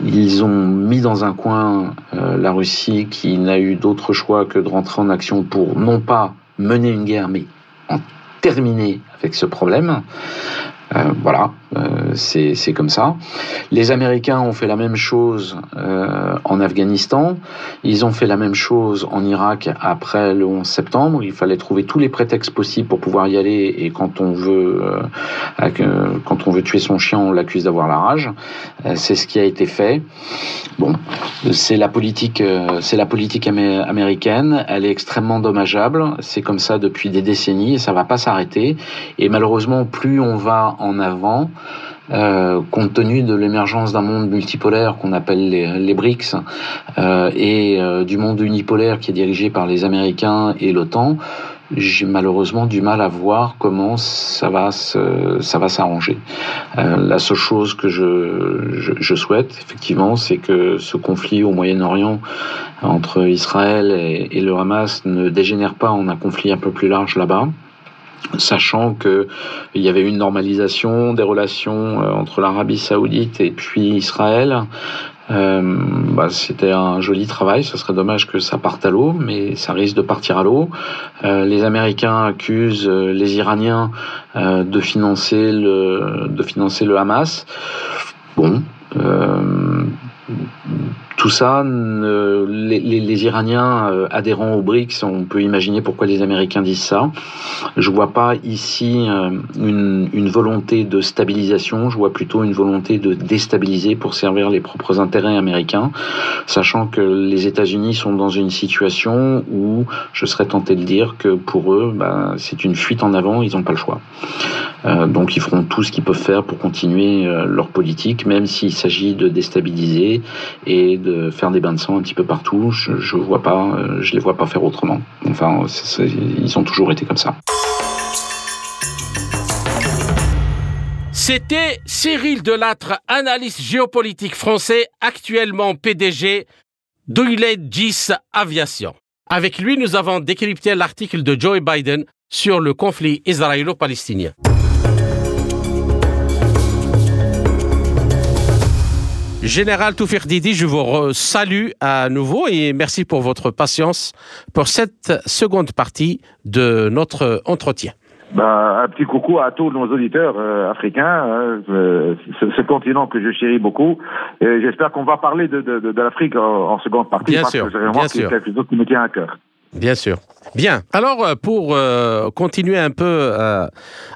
S4: ils ont mis dans un coin la Russie qui n'a eu d'autre choix que de rentrer en action pour non pas mener une guerre, mais en terminer avec ce problème. Euh, voilà, euh, c'est comme ça. Les Américains ont fait la même chose euh, en Afghanistan. Ils ont fait la même chose en Irak après le 11 septembre. Il fallait trouver tous les prétextes possibles pour pouvoir y aller. Et quand on veut, quand on veut tuer son chien, on l'accuse d'avoir la rage. c'est ce qui a été fait. Bon, c'est la politique, c'est la politique américaine. Elle est extrêmement dommageable. C'est comme ça depuis des décennies et ça va pas s'arrêter. Et malheureusement, plus on va en avant, euh, compte tenu de l'émergence d'un monde multipolaire qu'on appelle les, BRICS euh, et euh, du monde unipolaire qui est dirigé par les Américains et l'OTAN, j'ai malheureusement du mal à voir comment ça va s'arranger. la seule chose que je, souhaite effectivement, c'est que ce conflit au Moyen-Orient entre Israël et le Hamas ne dégénère pas en un conflit un peu plus large là-bas sachant qu'il y avait une normalisation des relations euh, entre l'Arabie saoudite et puis Israël. Euh, bah, c'était un joli travail, ce serait dommage que ça parte à l'eau, mais ça risque de partir à l'eau. Euh, les Américains accusent les Iraniens de financer le de financer le Hamas. Bon, tout ça, les, Iraniens euh, adhérents aux BRICS, on peut imaginer pourquoi les Américains disent ça. Je vois pas ici euh, une, volonté de stabilisation, je vois plutôt une volonté de déstabiliser pour servir les propres intérêts américains, sachant que les États-Unis sont dans une situation où je serais tenté de dire que pour eux, bah, c'est une fuite en avant, ils n'ont pas le choix. Euh, donc ils feront tout ce qu'ils peuvent faire pour continuer leur politique, même s'il s'agit de déstabiliser et faire des bains de sang un petit peu partout. Je, je vois pas, euh, je les vois pas faire autrement. Enfin, ils ont toujours été comme ça.
S1: C'était Cyril Delattre, analyste géopolitique français, actuellement PDG d'Oiled 10 Aviation. Avec lui, nous avons décrypté l'article de Joe Biden sur le conflit israélo-palestinien. Général Toufir Didi, je vous salue à nouveau et merci pour votre patience pour cette seconde partie de notre entretien.
S3: Bah, un petit coucou à tous nos auditeurs euh, africains, hein, ce, continent que je chéris beaucoup. Et j'espère qu'on va parler de, de, l'Afrique en, seconde partie.
S1: Bien sûr, bien sûr.
S3: quelque chose qui me tient à cœur.
S1: Bien sûr. Bien. Alors, euh, pour euh, continuer un peu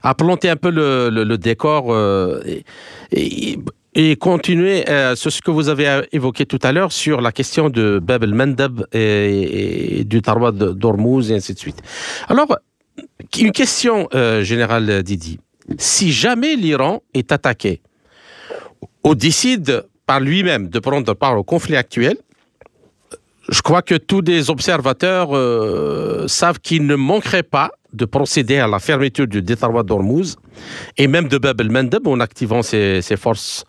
S1: à planter un peu le, le, décor, et, et continuer euh, sur ce que vous avez évoqué tout à l'heure sur la question de Bab el-Mandab et, du Tarwa d'Ormuz et ainsi de suite. Alors, une question euh, générale, Didi. Si jamais l'Iran est attaqué ou décide par lui-même de prendre part au conflit actuel, je crois que tous les observateurs savent qu'il ne manquerait pas de procéder à la fermeture du détroit d'Ormuz et même de Bab el-Mandeb en activant ses, forces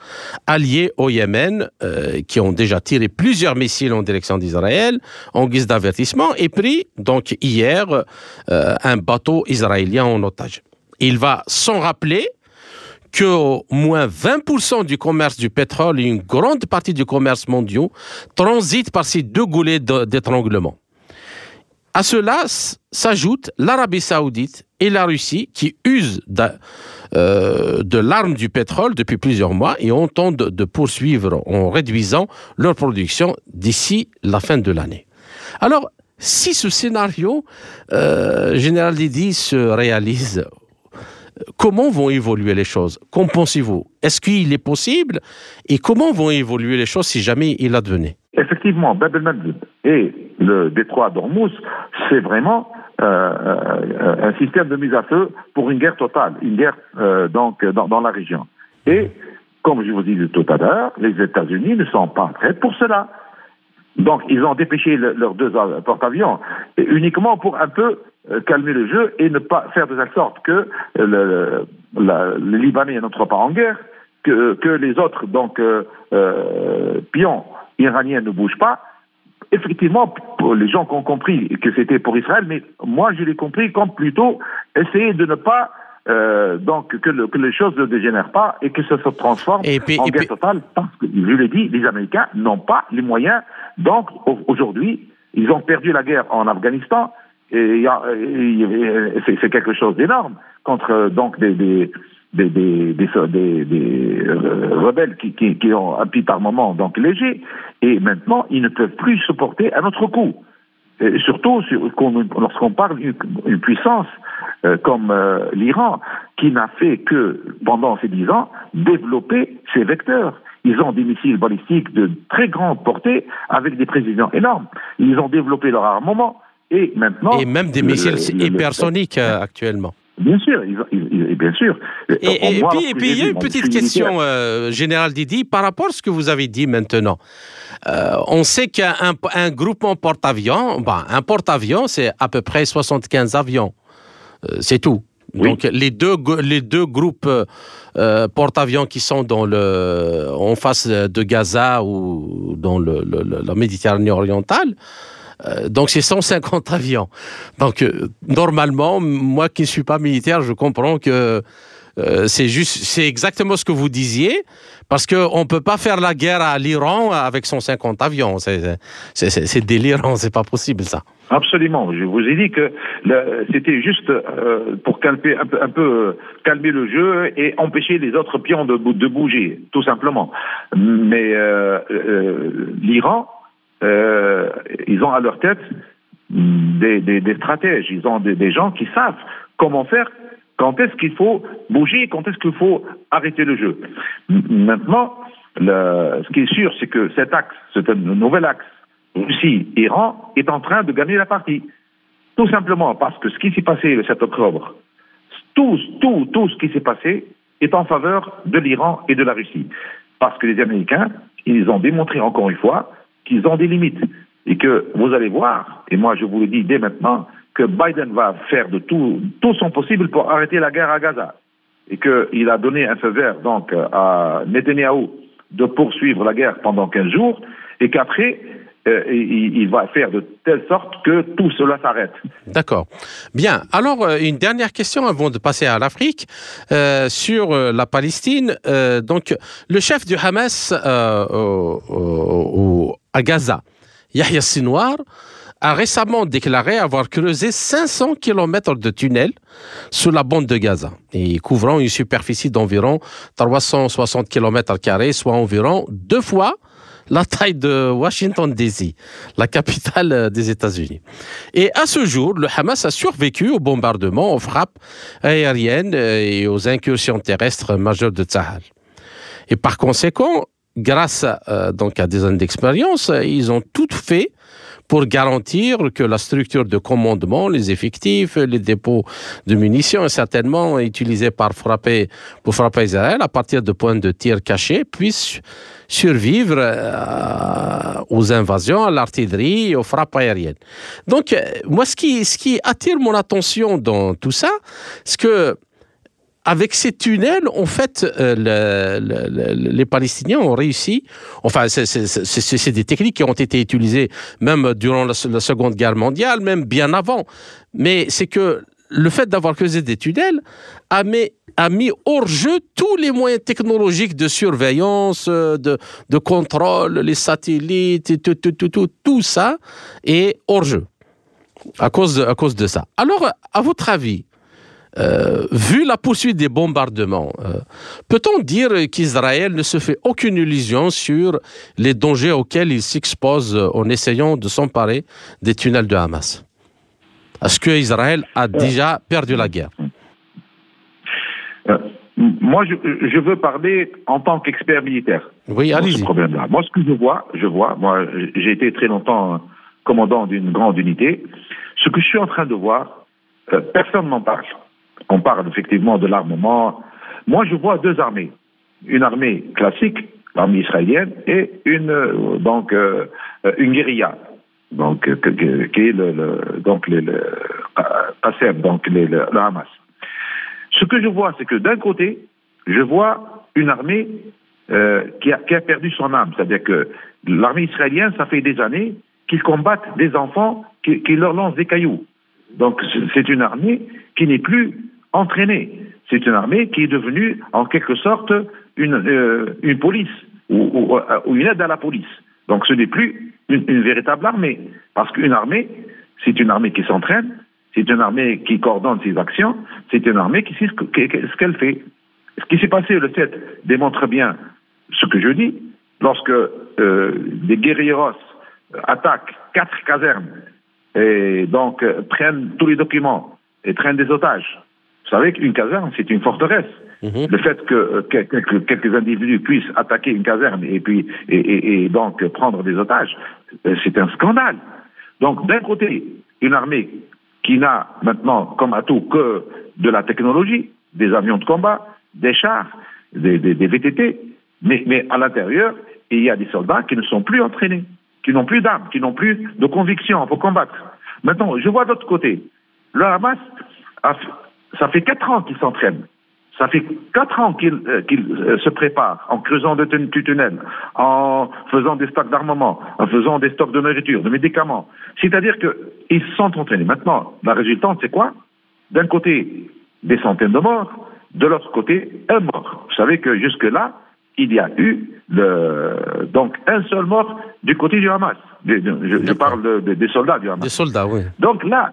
S1: alliées au Yémen euh, qui ont déjà tiré plusieurs missiles en direction d'Israël en guise d'avertissement et pris donc hier euh, un bateau israélien en otage. Il va s'en rappeler que au moins 20% du commerce du pétrole et une grande partie du commerce mondial transitent par ces deux goulets d'étranglement. À cela s'ajoutent l'Arabie saoudite et la Russie qui usent euh, de, l'arme du pétrole depuis plusieurs mois et ont de poursuivre en réduisant leur production d'ici la fin de l'année. Alors, si ce scénario, euh, Général Didi, se réalise, comment vont évoluer les choses? Qu'en pensez-vous? Est-ce qu'il est possible? Et comment vont évoluer les choses si jamais il advenait
S3: Effectivement, Bab el et le détroit d'Ormuz, c'est vraiment euh, euh, un système de mise à feu pour une guerre totale, une guerre euh, donc dans, la région. Et comme je vous disais tout à l'heure, les États-Unis ne sont pas prêts pour cela. Donc ils ont dépêché leurs deux porte-avions uniquement pour un peu calmer le jeu et ne pas faire de telle sorte que le, les Libanais n'entrent pas en guerre, que, que les autres donc pions iraniens ne bougent pas, effectivement, les gens qui ont compris que c'était pour Israël, mais moi je l'ai compris comme plutôt essayer de ne pas euh, donc que, les choses ne dégénèrent pas et que ça se transforme en guerre totale parce que je l'ai dit, les Américains n'ont pas les moyens. Donc aujourd'hui, ils ont perdu la guerre en Afghanistan c'est quelque chose d'énorme contre donc des des, des, des, des euh, rebelles qui, qui, qui, ont petit par moment donc léger, et maintenant ils ne peuvent plus supporter un autre coup. Et surtout lorsqu'on parle d'une puissance euh, comme euh, l'Iran, qui n'a fait que, pendant ces dix ans, développer ses vecteurs. Ils ont des missiles balistiques de très grande portée avec des précisions énormes. Ils ont développé leur armement et maintenant...
S1: Et même des missiles hypersoniques actuellement.
S3: Bien sûr, bien sûr.
S1: Et, puis, il y a une petite question, euh, Général Didi, par rapport à ce que vous avez dit maintenant. Euh, on sait qu'un un groupement porte-avions, ben, un porte-avions, c'est à peu près 75 avions. Euh, c'est tout. Donc les deux, les deux groupes porte-avions qui sont dans le, en face de Gaza ou dans le, la Méditerranée orientale, euh, donc c'est 150 avions. Donc euh, normalement, moi qui ne suis pas militaire, je comprends que euh, c'est juste, c'est exactement ce que vous disiez, parce qu'on ne peut pas faire la guerre à l'Iran avec son 50 avions. C'est délirant, c'est pas possible ça.
S3: Absolument. Je vous ai dit que c'était juste pour calmer, un, peu, calmer le jeu et empêcher les autres pions de, bouger, tout simplement. Mais l'Iran, ils ont à leur tête des, des, stratèges, ils ont des, gens qui savent comment faire, quand est-ce qu'il faut bouger, quand est-ce qu'il faut arrêter le jeu. Maintenant, ce qui est sûr, c'est que cet axe, ce nouvel axe Russie-Iran est en train de gagner la partie. Tout simplement parce que ce qui s'est passé le 7 octobre, tout, tout, tout ce qui s'est passé est en faveur de l'Iran et de la Russie. Parce que les Américains, ils ont démontré encore une fois qu'ils ont des limites. Et que vous allez voir, et moi je vous le dis dès maintenant, que Biden va faire de tout, tout son possible pour arrêter la guerre à Gaza. Et qu'il a donné un feu vert donc à Netanyahu de poursuivre la guerre pendant 15 jours, et qu'après, euh, il, va faire de telle sorte que tout cela s'arrête.
S1: D'accord. Bien. Alors, euh, une dernière question avant de passer à l'Afrique euh, sur la Palestine. donc, le chef du Hamas à Gaza, Yahya Sinwar, a récemment déclaré avoir creusé 500 km de tunnels sous la bande de Gaza, et couvrant une superficie d'environ 360 km, soit environ deux fois la taille de Washington DC, la capitale euh, des États-Unis. Et à ce jour, le Hamas a survécu aux bombardements, aux frappes aériennes euh, et aux incursions terrestres majeures de Tzahal. Et par conséquent, grâce à, euh, donc à des années d'expérience, ils ont tout fait pour garantir que la structure de commandement, les effectifs, les dépôts de munitions, certainement utilisés par frapper, pour frapper Israël à partir de points de tir cachés, puissent survivre euh, aux invasions, à l'artillerie, aux frappes aériennes. Donc, euh, moi, ce qui, ce qui attire mon attention dans tout ça, c'est que avec ces tunnels, en fait, euh, les Palestiniens ont réussi. Enfin, c'est des techniques qui ont été utilisées même durant la, Seconde Guerre mondiale, même bien avant. Mais c'est que le fait d'avoir creusé des tunnels a mis, hors jeu tous les moyens technologiques de surveillance, euh, de, contrôle, les satellites, tout, ça est hors jeu à cause de ça. Alors, à votre avis, euh, vu la poursuite des bombardements, euh, peut-on dire qu'Israël ne se fait aucune illusion sur les dangers auxquels il s'expose en essayant de s'emparer des tunnels de Hamas? Est-ce que Israël a déjà perdu la guerre?
S3: Euh, Moi, je, veux parler en tant qu'expert militaire.
S1: Oui, allez-y.
S3: Moi, ce que je vois, je vois, moi, j'ai été très longtemps commandant d'une grande unité. Ce que je suis en train de voir, personne n'en parle on parle effectivement de l'armement. Moi, je vois deux armées. Une armée classique, l'armée israélienne, et une, euh, donc, euh, une guérilla, donc, qui est le, donc, le, donc le, Hamas. Ce que je vois, c'est que d'un côté, je vois une armée euh, qui, a, perdu son âme. C'est-à-dire que l'armée israélienne, ça fait des années qu'ils combattent des enfants qui leur lancent des cailloux. Donc c'est une armée qui n'est plus entraînée. C'est une armée qui est devenue en quelque sorte une, euh, une police ou, euh, ou, une aide à la police. Donc ce n'est plus une, véritable armée, parce qu'une armée, c'est une armée qui s'entraîne, c'est une armée qui coordonne ses actions, c'est une armée qui sait ce qu'elle fait. Ce qui s'est passé le 7 démontre bien ce que je dis. Lorsque euh, des guerrilleros attaquent quatre casernes et donc euh, prennent tous les documents et prennent des otages, savez qu'une caserne, c'est une forteresse. Mhm. Le fait que, quelques, individus puissent attaquer une caserne et puis et, donc prendre des otages, euh, c'est un scandale. Donc d'un côté, une armée qui n'a maintenant comme atout que de la technologie, des avions de combat, des chars, des, VTT, mais, mais à l'intérieur, il y a des soldats qui ne sont plus entraînés, qui n'ont plus d'armes, qui n'ont plus de conviction pour combattre. Maintenant, je vois d'autre côté, le Hamas a, ça fait quatre ans qu'ils s'entraînent. Ça fait quatre ans qu'ils euh, euh, se préparent en creusant des tunnels, en faisant des stocks d'armement, en faisant des stocks de nourriture, de médicaments. C'est-à-dire qu'ils sont entraînés. Maintenant, la résultante, c'est quoi? D'un côté, des centaines de morts, de l'autre côté, un mort. Vous savez que jusque-là, il y a eu le, donc un seul mort du côté du Hamas. Je, parle des soldats du Hamas.
S1: Des soldats, oui.
S3: Donc là,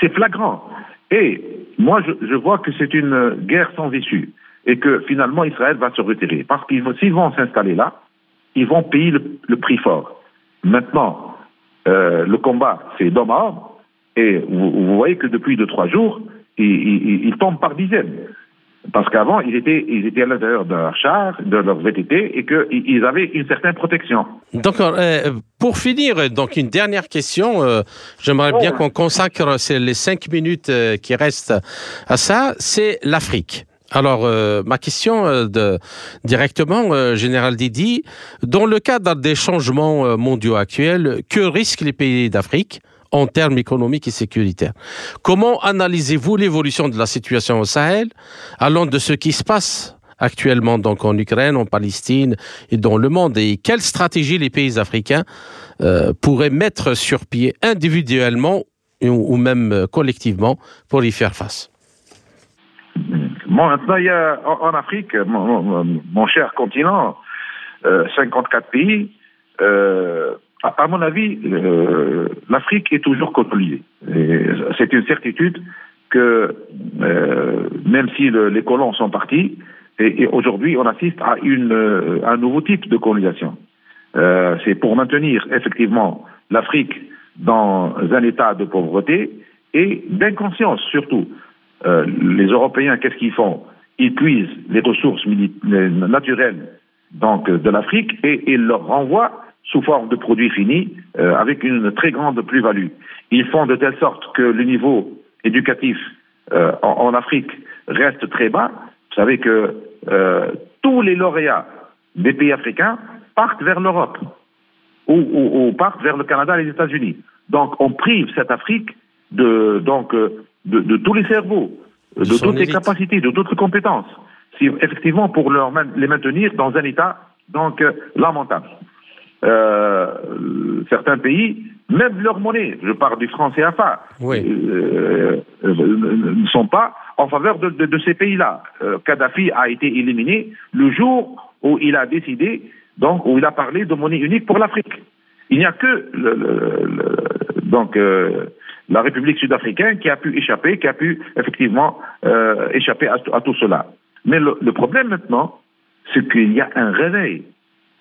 S3: c'est flagrant. Et moi, je, vois que c'est une guerre sans issue et que finalement Israël va se retirer. Parce qu'ils s'ils vont s'installer là, ils vont payer le, prix fort. Maintenant, euh, le combat, c'est d'homme à homme. Et vous, voyez que depuis deux, trois jours, ils, ils tombent par dizaines. Parce qu'avant, ils étaient, ils étaient à l'intérieur de leur char, de leur VTT, et qu'ils avaient une certaine protection.
S1: Donc, euh, pour finir, donc une dernière question. Euh, j'aimerais bien qu'on consacre les cinq minutes euh, qui restent à ça. C'est l'Afrique. Alors, ma question de, directement, Général Didi, dans le cadre des changements mondiaux actuels, que risquent les pays d'Afrique? En termes économiques et sécuritaires. Comment analysez-vous l'évolution de la situation au Sahel, allant de ce qui se passe actuellement donc en Ukraine, en Palestine et dans le monde Et quelle stratégie les pays africains euh, pourraient mettre sur pied individuellement ou, même collectivement pour y faire face?
S3: Maintenant, il y a en, Afrique, mon, cher continent, 54 euh, pays, euh, à mon avis, euh, l'Afrique est toujours colonisée. C'est une certitude que euh, même si les colons sont partis, et, aujourd'hui on assiste à, euh, un nouveau type de colonisation. C'est pour maintenir effectivement l'Afrique dans un état de pauvreté et d'inconscience surtout. les Européens, qu'est-ce qu'ils font? Ils puisent les ressources naturelles donc de l'Afrique et ils leur renvoient sous forme de produits finis euh, avec une très grande plus-value. Ils font de telle sorte que le niveau éducatif euh, en, Afrique reste très bas. Vous savez que euh, tous les lauréats des pays africains partent vers l'Europe ou, partent vers le Canada et les États-Unis. Donc on prive cette Afrique de, donc, de, tous les cerveaux, de, toutes les capacités, de toutes les compétences, si, effectivement pour leur, les maintenir dans un état donc lamentable. Euh, certains pays, même leur monnaie, je parle du franc CFA, euh, euh, ne sont pas en faveur de, ces pays-là. Kadhafi a été éliminé le jour où il a décidé, donc où il a parlé de monnaie unique pour l'Afrique. Il n'y a que donc la République sud-africaine qui a pu échapper, qui a pu effectivement échapper à, tout cela. Mais le problème maintenant, c'est qu'il y a un réveil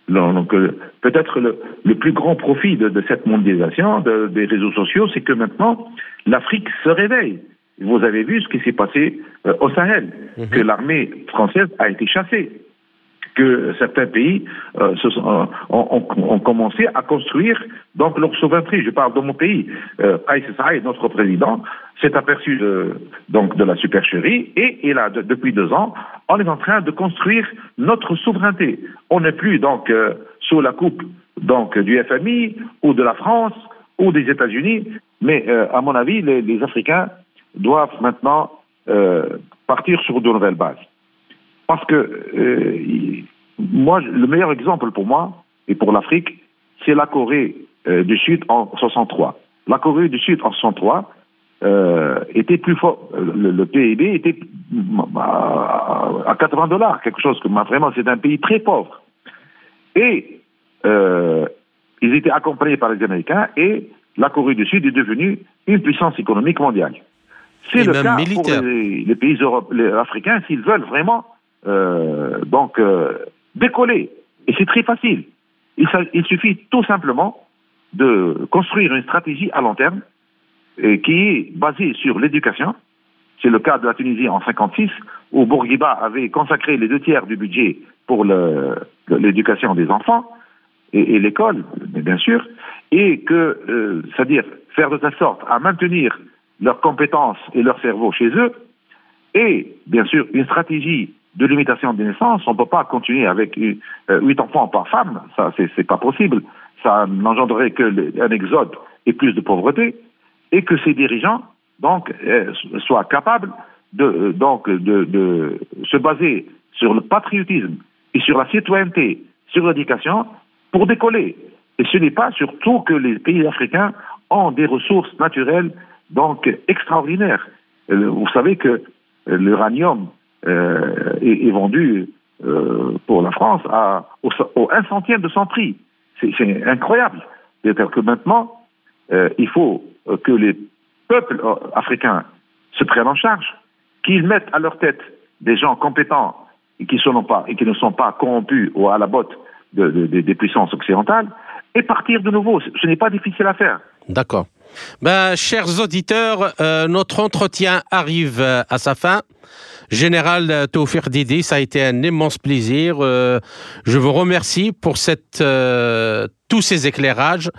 S3: donc, euh, peut-être le, plus grand profit de, cette mondialisation des réseaux sociaux, c'est que maintenant, l'Afrique se réveille. Vous avez vu ce qui s'est passé euh, au Sahel, mhm. que l'armée française a été chassée que certains pays euh, se sont, euh, ont, commencé à construire donc leur souveraineté. Je parle de mon pays. Euh, notre président, s'est aperçu de, donc de la supercherie et il a depuis deux ans, on est en train de construire notre souveraineté. On n'est plus donc euh, sous la coupe donc du FMI ou de la France ou des États-Unis, mais à mon avis, les, les Africains doivent maintenant partir sur de nouvelles bases. Parce que euh, moi, le meilleur exemple pour moi et pour l'Afrique, c'est la Corée euh, du Sud en 63. La Corée du Sud en 63 euh, était plus fort. Le, PIB était à 80 dollars, quelque chose que vraiment c'est un pays très pauvre. Et ils étaient accompagnés par les Américains et la Corée du Sud est devenue une puissance économique mondiale. C'est le cas pour les, pays africains s'ils veulent vraiment euh, donc euh, décoller. Et c'est très facile. Il, suffit tout simplement de construire une stratégie à long terme et qui est basée sur l'éducation. C'est le cas de la Tunisie en 56, où Bourguiba avait consacré les deux tiers du budget pour l'éducation des enfants et, l'école, bien sûr, et que, euh, c'est-à-dire faire de telle sorte à maintenir leurs compétences et leur cerveau chez eux, et bien sûr une stratégie de limitation des naissances. On ne peut pas continuer avec euh, huit enfants par femme. Ça, c'est pas possible. Ça n'engendrerait qu'un exode et plus de pauvreté. Et que ces dirigeants, donc, euh, soient capables de, euh, donc, de, de se baser sur le patriotisme et sur la citoyenneté, sur l'éducation, pour décoller. Et ce n'est pas surtout que les pays africains ont des ressources naturelles donc extraordinaires. Vous savez que l'uranium est, vendu pour la France à, au, au, un centième de son prix. C'est incroyable. C'est-à-dire que maintenant, il faut que les peuples africains se prennent en charge, qu'ils mettent à leur tête des gens compétents et qui, pas, et qui ne sont pas corrompus ou à la botte des puissances occidentales, et partir de nouveau. Ce n'est pas difficile à faire.
S1: D'accord. Ben, chers auditeurs, euh, notre entretien arrive euh, à sa fin. Général Taufir Didi, ça a été un immense plaisir. Euh, je vous remercie pour tous ces éclairages.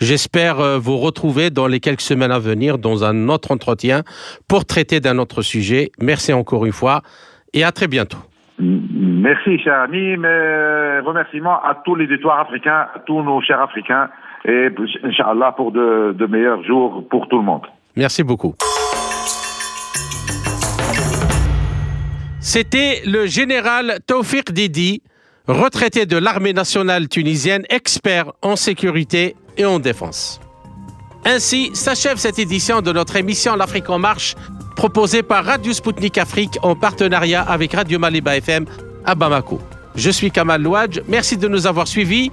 S1: J'espère vous retrouver dans les quelques semaines à venir dans un autre entretien pour traiter d'un autre sujet. Merci encore une fois et à très bientôt.
S3: Merci, cher ami, mais remerciements à tous les étoiles africains, à tous nos chers Africains, et Inch'Allah pour de, meilleurs jours pour tout le monde.
S1: Merci beaucoup. C'était le général Taufik Didi, retraité de l'armée nationale tunisienne, expert en sécurité et en défense. Ainsi s'achève cette édition de notre émission L'Afrique en marche, proposée par Radio Sputnik Afrique en partenariat avec Radio Maliba FM à Bamako. Je suis Kamal Louadj, merci de nous avoir suivis.